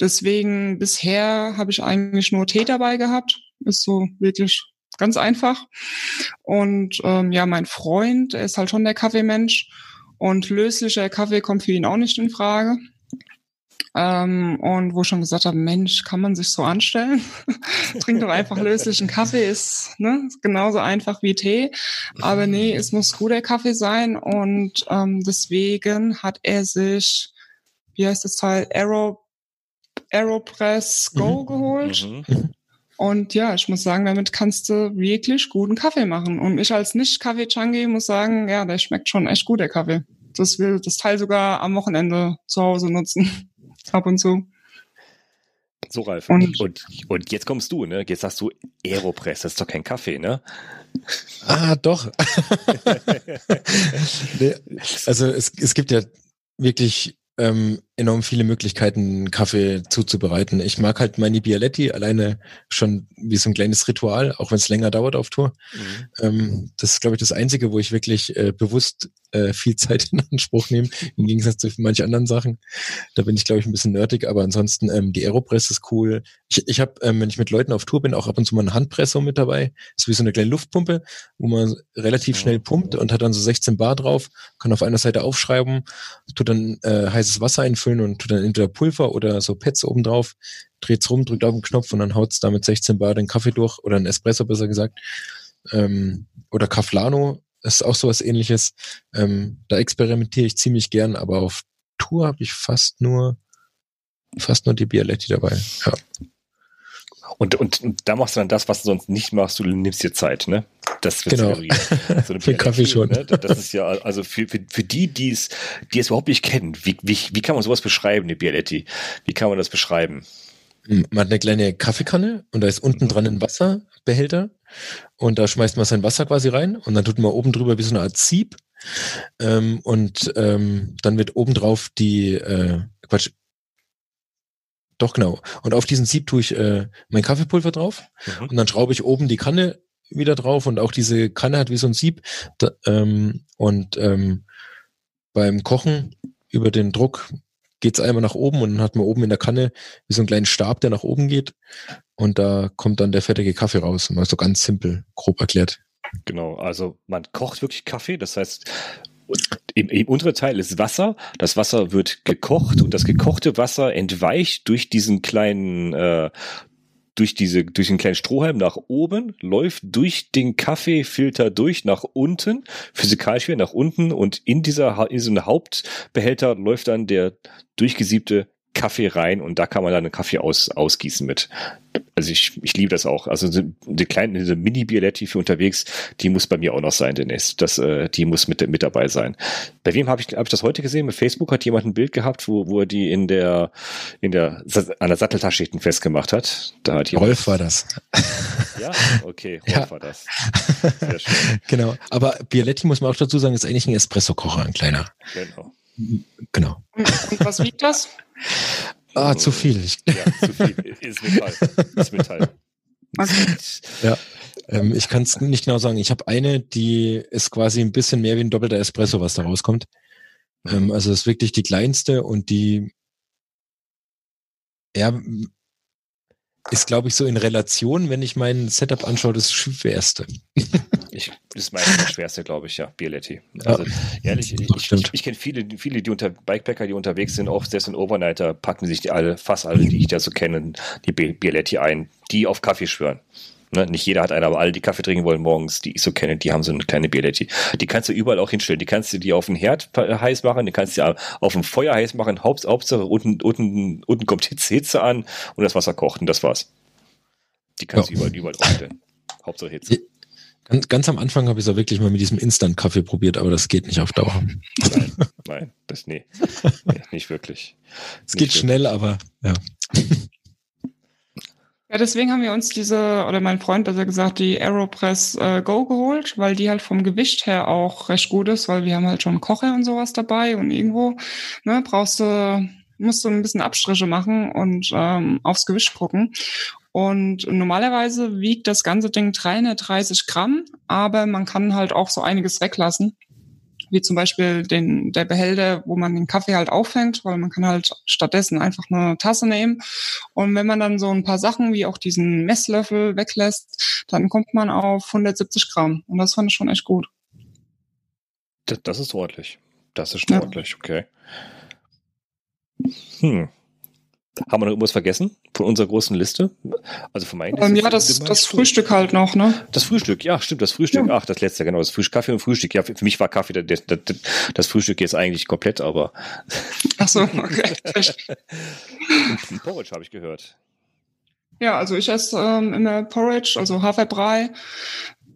Deswegen bisher habe ich eigentlich nur Tee dabei gehabt. Ist so wirklich ganz einfach. Und ähm, ja, mein Freund, er ist halt schon der Kaffeemensch. Und löslicher Kaffee kommt für ihn auch nicht in Frage. Ähm, und wo ich schon gesagt habe, Mensch, kann man sich so anstellen? [laughs] Trink doch einfach löslichen Kaffee, ist ne, genauso einfach wie Tee. Aber nee, es muss guter Kaffee sein und ähm, deswegen hat er sich, wie heißt das Teil, Aero, Aeropress Go mhm. geholt. Mhm. Und ja, ich muss sagen, damit kannst du wirklich guten Kaffee machen. Und ich als Nicht-Kaffee-Chungy muss sagen, ja, der schmeckt schon echt gut, der Kaffee. Das will das Teil sogar am Wochenende zu Hause nutzen ab und zu. So, Ralf. Und, und, und jetzt kommst du, ne? Jetzt sagst du Aeropress, das ist doch kein Kaffee, ne? Ah, doch. [laughs] [laughs] nee, also es, es gibt ja wirklich ähm, enorm viele Möglichkeiten, Kaffee zuzubereiten. Ich mag halt meine Bialetti alleine schon wie so ein kleines Ritual, auch wenn es länger dauert auf Tour. Mhm. Ähm, das ist, glaube ich, das Einzige, wo ich wirklich äh, bewusst äh, viel [laughs] Zeit in Anspruch nehme, im Gegensatz zu manchen anderen Sachen. Da bin ich, glaube ich, ein bisschen nerdig, aber ansonsten ähm, die Aeropress ist cool. Ich, ich habe, ähm, wenn ich mit Leuten auf Tour bin, auch ab und zu mal eine Handpresse mit dabei. Das ist wie so eine kleine Luftpumpe, wo man relativ schnell pumpt und hat dann so 16 Bar drauf, kann auf einer Seite aufschreiben, tut dann äh, heißes Wasser einfüllen und tut dann entweder Pulver oder so Pads oben drauf, dreht's rum, drückt auf den Knopf und dann haut's da mit 16 Bar den Kaffee durch oder ein Espresso besser gesagt. Ähm, oder Kaflano ist auch sowas ähnliches. Ähm, da experimentiere ich ziemlich gern, aber auf Tour habe ich fast nur fast nur die Bialetti dabei. Ja. Und, und, und da machst du dann das, was du sonst nicht machst, du nimmst dir Zeit, ne? Das wird genau. So [laughs] für Kaffee schon. Ne? Das ist ja, also für, für, für die, die es, die es überhaupt nicht kennen, wie, wie, wie kann man sowas beschreiben, eine Bialetti? Wie kann man das beschreiben? Man hat eine kleine Kaffeekanne und da ist unten dran ein Wasserbehälter und da schmeißt man sein Wasser quasi rein und dann tut man oben drüber wie so eine Art Sieb ähm, und ähm, dann wird oben drauf die, äh, Quatsch, doch genau. Und auf diesen Sieb tue ich äh, mein Kaffeepulver drauf mhm. und dann schraube ich oben die Kanne wieder drauf und auch diese Kanne hat wie so ein Sieb da, ähm, und ähm, beim Kochen über den Druck geht's einmal nach oben und dann hat man oben in der Kanne wie so einen kleinen Stab, der nach oben geht. Und da kommt dann der fertige Kaffee raus. Mal so ganz simpel, grob erklärt. Genau, also man kocht wirklich Kaffee, das heißt, im, im unteren Teil ist Wasser. Das Wasser wird gekocht und das gekochte Wasser entweicht durch diesen kleinen äh, durch diese, durch den kleinen Strohhalm nach oben, läuft durch den Kaffeefilter durch nach unten, physikalisch wieder nach unten und in dieser, in einem Hauptbehälter läuft dann der durchgesiebte Kaffee rein und da kann man dann einen Kaffee aus, ausgießen mit. Also ich, ich liebe das auch. Also die kleine, diese Mini-Bialetti für unterwegs, die muss bei mir auch noch sein demnächst. Das, äh, die muss mit, mit dabei sein. Bei wem habe ich, hab ich das heute gesehen? Bei Facebook hat jemand ein Bild gehabt, wo, wo er die in der, in der, an der Satteltasche hinten festgemacht hat. Da hat jemand, Rolf war das. Ja, okay, Rolf ja. war das. Sehr schön. [laughs] Genau. Aber Bialetti muss man auch dazu sagen, ist eigentlich ein Espresso-Kocher, ein kleiner. Genau. Genau. Und was wiegt das? Ah, zu viel. Ja, zu viel. Ist Metall. Ist Metall. Ja. Ähm, ich kann es nicht genau sagen. Ich habe eine, die ist quasi ein bisschen mehr wie ein doppelter Espresso, was da rauskommt. Ähm, also ist wirklich die kleinste und die ja, ist, glaube ich, so in Relation, wenn ich mein Setup anschaue, das schwerste. Ich, das ist meistens das schwerste, glaube ich, ja, Bialetti. Also ehrlich, ich, ich, ich, kenne viele, viele, die unter Bikepacker, die unterwegs sind, auch selbst in Overnighter, packen sich die alle, fast alle, die ich da so kenne, die Bialetti ein, die auf Kaffee schwören. Ne, nicht jeder hat eine, aber alle, die Kaffee trinken wollen morgens, die ich so kenne, die haben so eine kleine Bialetti. Die kannst du überall auch hinstellen. Die kannst du dir auf den Herd heiß machen, die kannst du dir auf dem Feuer heiß machen. Haupt, Hauptsache unten, unten, unten kommt Hitze, Hitze an und das Wasser kocht und das war's. Die kannst ja. du überall, überall aufstellen. Hauptsache Hitze. Ganz, ganz am Anfang habe ich es auch wirklich mal mit diesem Instant-Kaffee probiert, aber das geht nicht auf Dauer. Nein, nein, das nee, nee nicht wirklich. Es geht wirklich. schnell, aber ja. Ja, deswegen haben wir uns diese, oder mein Freund besser gesagt, die Aeropress äh, Go geholt, weil die halt vom Gewicht her auch recht gut ist, weil wir haben halt schon Kocher und sowas dabei und irgendwo ne, brauchst du, musst du ein bisschen Abstriche machen und ähm, aufs Gewicht gucken. Und normalerweise wiegt das ganze Ding 330 Gramm, aber man kann halt auch so einiges weglassen wie zum Beispiel den, der Behälter, wo man den Kaffee halt auffängt, weil man kann halt stattdessen einfach eine Tasse nehmen. Und wenn man dann so ein paar Sachen wie auch diesen Messlöffel weglässt, dann kommt man auf 170 Gramm. Und das fand ich schon echt gut. Das, das ist ordentlich. Das ist schon ja. ordentlich, okay. Hm. Haben wir noch irgendwas vergessen von unserer großen Liste? Also von meinen ähm, Ja, das, das Frühstück halt noch, ne? Das Frühstück, ja, stimmt, das Frühstück. Ja. Ach, das letzte, genau, das Frühstück, Kaffee und Frühstück. Ja, für mich war Kaffee das, das, das Frühstück jetzt eigentlich komplett, aber. [laughs] Ach so, okay. [laughs] Porridge habe ich gehört. Ja, also ich esse ähm, immer Porridge, also Haferbrei.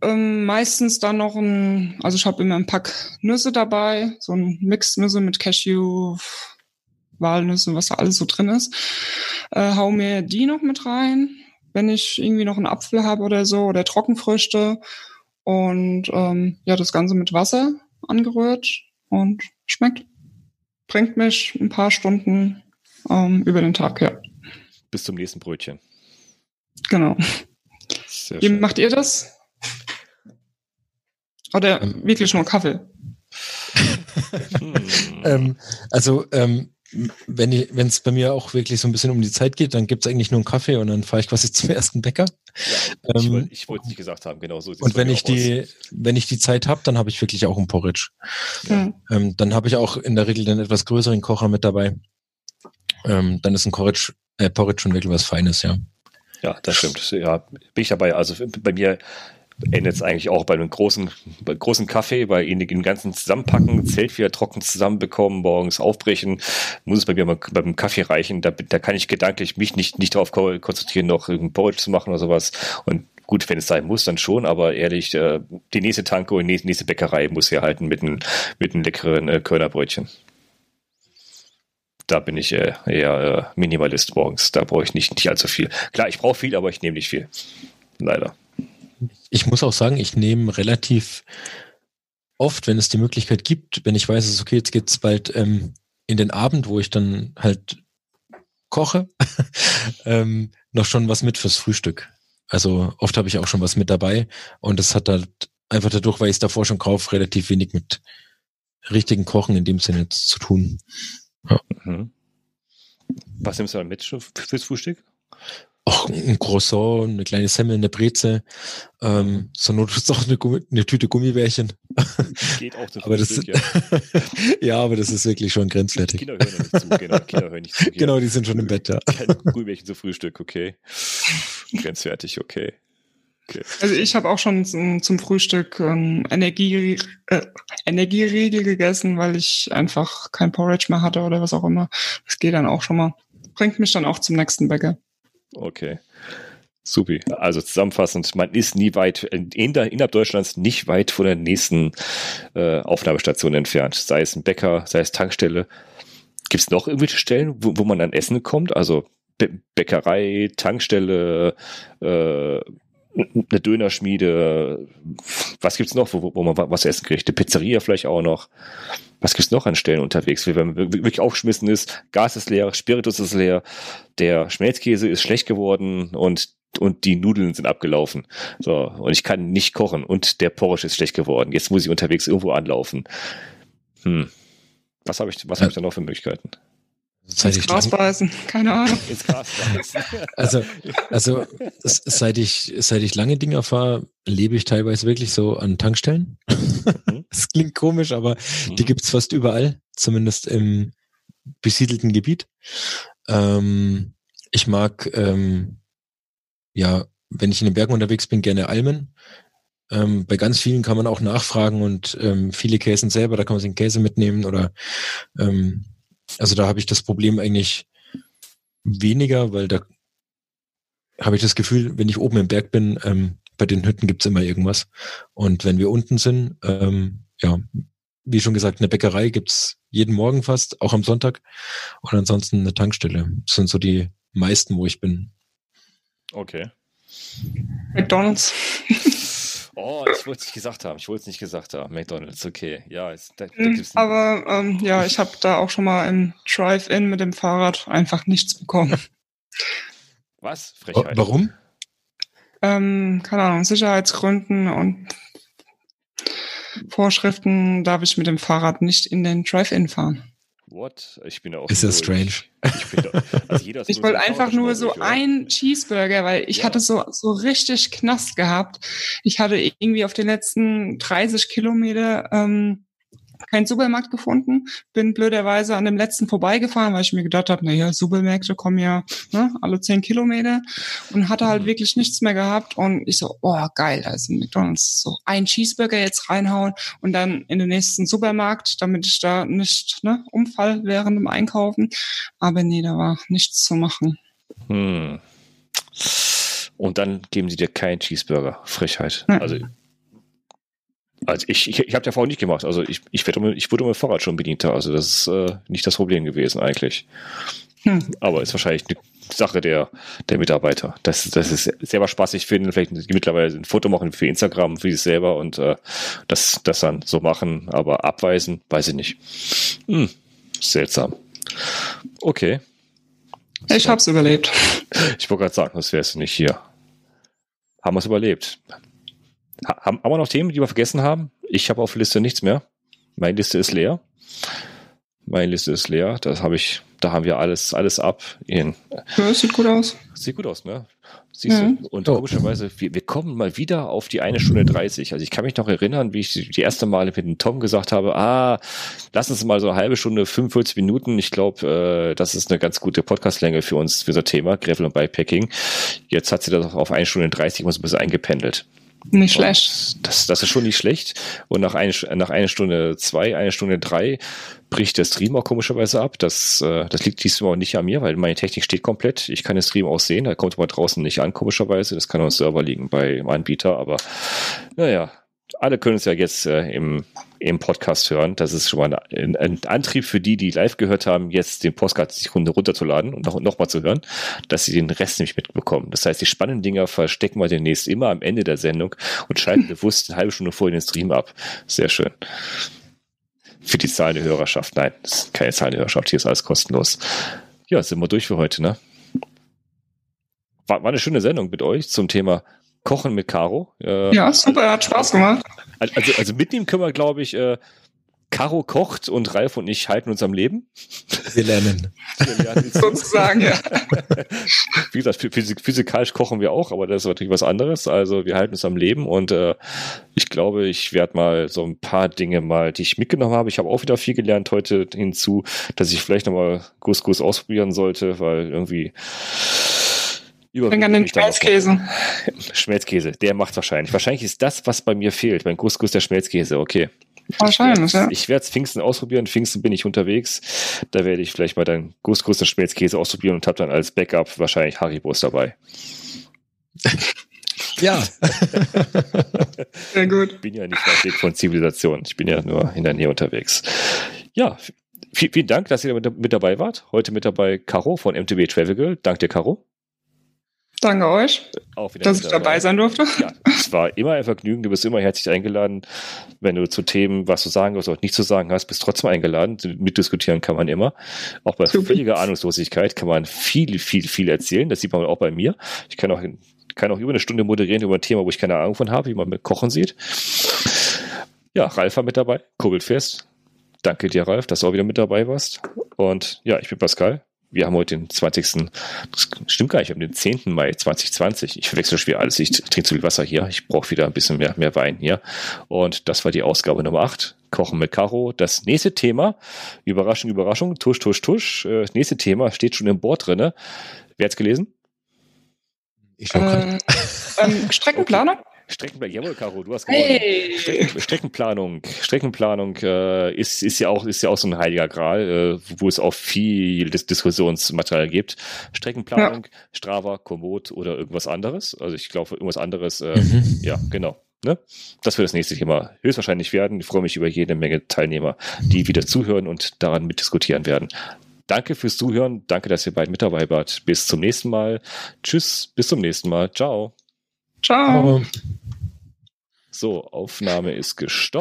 Ähm, meistens dann noch ein, also ich habe immer ein Pack Nüsse dabei, so ein Mix Nüsse mit Cashew, Walnüsse, was da alles so drin ist. Äh, hau mir die noch mit rein, wenn ich irgendwie noch einen Apfel habe oder so oder Trockenfrüchte. Und ähm, ja, das Ganze mit Wasser angerührt und schmeckt. Bringt mich ein paar Stunden ähm, über den Tag, ja. Bis zum nächsten Brötchen. Genau. Wie macht ihr das? Oder ähm, wirklich nur Kaffee? hm. [laughs] ähm, also ähm, wenn es bei mir auch wirklich so ein bisschen um die Zeit geht, dann gibt es eigentlich nur einen Kaffee und dann fahre ich quasi [laughs] zum ersten Bäcker. Ja, ähm, ich wollte es nicht gesagt haben, genau so. Und wenn ich die, aus. wenn ich die Zeit habe, dann habe ich wirklich auch einen Porridge. Ja. Ähm, dann habe ich auch in der Regel den etwas größeren Kocher mit dabei. Ähm, dann ist ein Porridge, äh, Porridge schon wirklich was Feines, ja. Ja, das stimmt. Ja, bin ich dabei. Also bei mir endet es eigentlich auch bei einem großen, bei großen Kaffee, weil ihn den ganzen zusammenpacken, Zelt wieder trocken zusammenbekommen, morgens aufbrechen, muss es bei mir mal beim Kaffee reichen. Da, da kann ich gedanklich mich nicht, nicht darauf konzentrieren, noch irgendein Porridge zu machen oder sowas. Und gut, wenn es sein muss, dann schon, aber ehrlich, äh, die nächste Tanke und die nächste Bäckerei muss hier halten mit einem mit einem leckeren äh, Körnerbrötchen. Da bin ich äh, eher Minimalist morgens. Da brauche ich nicht, nicht allzu viel. Klar, ich brauche viel, aber ich nehme nicht viel. Leider ich muss auch sagen, ich nehme relativ oft, wenn es die Möglichkeit gibt, wenn ich weiß, es ist okay, jetzt geht's bald ähm, in den Abend, wo ich dann halt koche, [laughs] ähm, noch schon was mit fürs Frühstück. Also oft habe ich auch schon was mit dabei und das hat halt einfach dadurch, weil ich es davor schon kaufe, relativ wenig mit richtigen Kochen in dem Sinne zu tun. Ja. Mhm. Was nimmst du dann mit fürs Frühstück? Auch ein Croissant, eine kleine Semmel, eine Breze, ähm, zur Not ist auch eine, eine, Tüte Gummibärchen. Geht auch zu aber das, ja. [laughs] ja, aber das ist wirklich schon grenzwertig. Kinder hören nicht zu, [laughs] genau, Kinder hören nicht zu. Genau, die sind schon im Bett, ja. Kein Gummibärchen zu Frühstück, okay. Grenzwertig, okay. okay. Also ich habe auch schon zum, zum Frühstück ähm, Energie, äh, Energieriegel gegessen, weil ich einfach kein Porridge mehr hatte oder was auch immer. Das geht dann auch schon mal. Bringt mich dann auch zum nächsten Bäcker. Okay. Supi. Also zusammenfassend, man ist nie weit, in, innerhalb Deutschlands nicht weit von der nächsten äh, Aufnahmestation entfernt. Sei es ein Bäcker, sei es Tankstelle. Gibt es noch irgendwelche Stellen, wo, wo man an Essen kommt? Also Bä Bäckerei, Tankstelle, äh, eine Dönerschmiede, was gibt's noch, wo, wo man was essen kriegt? Eine Pizzeria vielleicht auch noch. Was gibt's noch an Stellen unterwegs? Wenn man wirklich aufgeschmissen ist, Gas ist leer, Spiritus ist leer, der Schmelzkäse ist schlecht geworden und und die Nudeln sind abgelaufen. So, und ich kann nicht kochen und der Porridge ist schlecht geworden. Jetzt muss ich unterwegs irgendwo anlaufen. Hm. Was habe ich, was habe ich da noch für Möglichkeiten? Seit ins Gras beißen, keine Ahnung. [laughs] Ins Gras beißen. Also, [laughs] also seit ich, seit ich lange Dinger fahre, lebe ich teilweise wirklich so an Tankstellen. Mhm. [laughs] Das klingt komisch, aber mhm. die gibt's fast überall, zumindest im besiedelten Gebiet. Ähm, ich mag, ähm, ja, wenn ich in den Bergen unterwegs bin, gerne Almen. Ähm, bei ganz vielen kann man auch nachfragen und ähm, viele Käsen selber, da kann man sich einen Käse mitnehmen oder ähm, also da habe ich das Problem eigentlich weniger, weil da habe ich das Gefühl, wenn ich oben im Berg bin, ähm, bei den Hütten gibt's immer irgendwas. Und wenn wir unten sind, ähm, ja, wie schon gesagt, eine Bäckerei gibt's jeden Morgen fast, auch am Sonntag. Und ansonsten eine Tankstelle. Das sind so die meisten, wo ich bin. Okay. McDonalds. [laughs] Oh, ich wollte es nicht gesagt haben. Ich wollte es nicht gesagt haben. McDonalds, okay. Ja, es, da, da hm, aber ähm, ja, ich habe da auch schon mal im Drive-In mit dem Fahrrad einfach nichts bekommen. [laughs] Was? Frechheit. Warum? Ähm, keine Ahnung, Sicherheitsgründen und Vorschriften darf ich mit dem Fahrrad nicht in den Drive-In fahren. What? Ich bin auch. Ist ja strange. Ich, bin da, also jeder ist Ich wollte so einfach nur so durch, oder? ein Cheeseburger, weil ich Ja. hatte so, so richtig Knast gehabt. Ich hatte irgendwie auf den letzten 30 Kilometer ähm, keinen Supermarkt gefunden. Bin blöderweise an dem letzten vorbeigefahren, weil ich mir gedacht habe, naja, Supermärkte kommen ja ne, alle 10 Kilometer und hatte halt Mhm. wirklich nichts mehr gehabt. Und ich so, oh geil, da ist ein McDonalds. So ein Cheeseburger jetzt reinhauen und dann in den nächsten Supermarkt, damit ich da nicht ne, umfall während dem Einkaufen. Aber nee, da war nichts zu machen. Hm. Und dann geben sie dir keinen Cheeseburger. Frechheit. Also, also ich, ich, ich habe ja vorher nicht gemacht. Also ich, ich, werd, ich wurde mit dem Fahrrad schon bedienter. Also das ist äh, nicht das Problem gewesen eigentlich. Hm. Aber ist wahrscheinlich eine Sache der, der Mitarbeiter. Das, das ist selber spaßig finden, vielleicht mittlerweile ein Foto machen für Instagram, für sich selber und äh, das, das dann so machen, aber abweisen, weiß ich nicht. Hm. Seltsam. Okay. Ich hab's überlebt. Ich wollte gerade sagen, das wärst du nicht hier. Haben wir es überlebt. Ha haben, haben wir noch Themen, die wir vergessen haben? Ich habe auf der Liste nichts mehr. Meine Liste ist leer. Meine Liste ist leer. Das habe ich, da haben wir alles, alles ab. In, Ja, sieht gut aus. sieht gut aus, ne? Siehst Mhm. du? Und Oh. komischerweise, wir, wir kommen mal wieder auf die eine Stunde 30. Also ich kann mich noch erinnern, wie ich die die erste Male mit dem Tom gesagt habe, ah, lass uns mal so eine halbe Stunde, 45 Minuten. Ich glaube, äh, das ist eine ganz gute Podcastlänge für uns, für so ein Thema, Gravel und Bikepacking. Jetzt hat sie das auf eine Stunde 30 mal so ein bisschen eingependelt. Nicht schlecht. Und Das, das ist schon nicht schlecht. Und nach, eine, nach einer Stunde zwei, eine Stunde drei bricht der Stream auch komischerweise ab. Das, äh, das liegt diesmal auch nicht an mir, weil meine Technik steht komplett. Ich kann den Stream auch sehen. Da kommt aber draußen nicht an, komischerweise. Das kann am Server liegen beim Anbieter. Aber naja, alle können es ja jetzt äh, im, im Podcast hören. Das ist schon mal ein, ein Antrieb für die, die live gehört haben, jetzt den Podcast die Runde runterzuladen und noch, noch mal zu hören, dass sie den Rest nämlich mitbekommen. Das heißt, die spannenden Dinger verstecken wir demnächst immer am Ende der Sendung und schalten [laughs] bewusst eine halbe Stunde vorher den Stream ab. Sehr schön. Für die zahlende Hörerschaft. Nein, das ist keine zahlende Hörerschaft. Hier ist alles kostenlos. Ja, sind wir durch für heute, ne? War, war eine schöne Sendung mit euch zum Thema Kochen mit Caro. Äh, Ja, super, hat Spaß gemacht. also, also mitnehmen können wir, glaube ich, äh, Caro kocht und Ralf und ich halten uns am Leben. Wir lernen. Wir lernen [laughs] Sozusagen, ja. [laughs] Wie gesagt, physik physikalisch kochen wir auch, aber das ist natürlich was anderes. Also wir halten uns am Leben und äh, ich glaube, ich werde mal so ein paar Dinge mal, die ich mitgenommen habe. Ich habe auch wieder viel gelernt heute hinzu, dass ich vielleicht nochmal Couscous ausprobieren sollte, weil irgendwie Denk an den Schmelzkäse. Schmelzkäse, der macht wahrscheinlich. Wahrscheinlich ist das, was bei mir fehlt. Mein Couscous der Schmelzkäse, okay. Wahrscheinlich, ja. Ich werde es Pfingsten ausprobieren. Pfingsten bin ich unterwegs. Da werde ich vielleicht mal dann Couscous und Schmelzkäse ausprobieren und habe dann als Backup wahrscheinlich Haribos dabei. [laughs] Ja. [laughs] Sehr gut. Ich bin ja nicht weit weg von Zivilisation. Ich bin ja nur in der Nähe unterwegs. Ja, vielen Dank, dass ihr mit, mit dabei wart. Heute mit dabei Caro von MTB Travel Girl. Dank dir, Caro. Danke euch, Auch wieder dass ich dabei sein durfte. Ja, es war immer ein Vergnügen. Du bist immer herzlich eingeladen. Wenn du zu Themen, was du sagen hast, auch nicht zu sagen hast, bist trotzdem eingeladen. Mitdiskutieren kann man immer. Auch bei Super. völliger Ahnungslosigkeit kann man viel, viel, viel erzählen. Das sieht man auch bei mir. Ich kann auch, kann auch über eine Stunde moderieren über ein Thema, wo ich keine Ahnung von habe, wie man mit Kochen sieht. Ja, Ralf war mit dabei. Kurbelfest. Danke dir, Ralf, dass du auch wieder mit dabei warst. Und ja, ich bin Pascal. Wir haben heute den 20. Das stimmt gar nicht, wir haben den 10. Mai 2020. Ich verwechsel schon wieder alles. Ich trinke zu viel Wasser hier. Ich brauche wieder ein bisschen mehr, mehr Wein hier. Und das war die Ausgabe Nummer 8. Kochen mit Caro. Das nächste Thema, Überraschung, Überraschung, tusch, tusch, tusch. Äh, Das nächste Thema steht schon im Board drinne. Wer hat's gelesen? Ich war grad- Äh, ähm, Streckenplaner? Streckenplanung. Jawohl, Caro, du hast gewonnen. Hey! Strecken, Streckenplanung, Streckenplanung äh, ist, ist ja auch ist ja auch so ein heiliger Gral, äh, wo es auch viel Dis Diskussionsmaterial gibt. Streckenplanung, Strava, Komoot oder irgendwas anderes. Also ich glaube irgendwas anderes. Äh, Mhm. Ja, genau. Ne? Das wird das nächste Thema höchstwahrscheinlich werden. Ich freue mich über jede Menge Teilnehmer, die wieder zuhören und daran mitdiskutieren werden. Danke fürs Zuhören. Danke, dass ihr beiden mit dabei wart. Bis zum nächsten Mal. Tschüss. Bis zum nächsten Mal. Ciao. Ciao. So, Aufnahme ist gestoppt.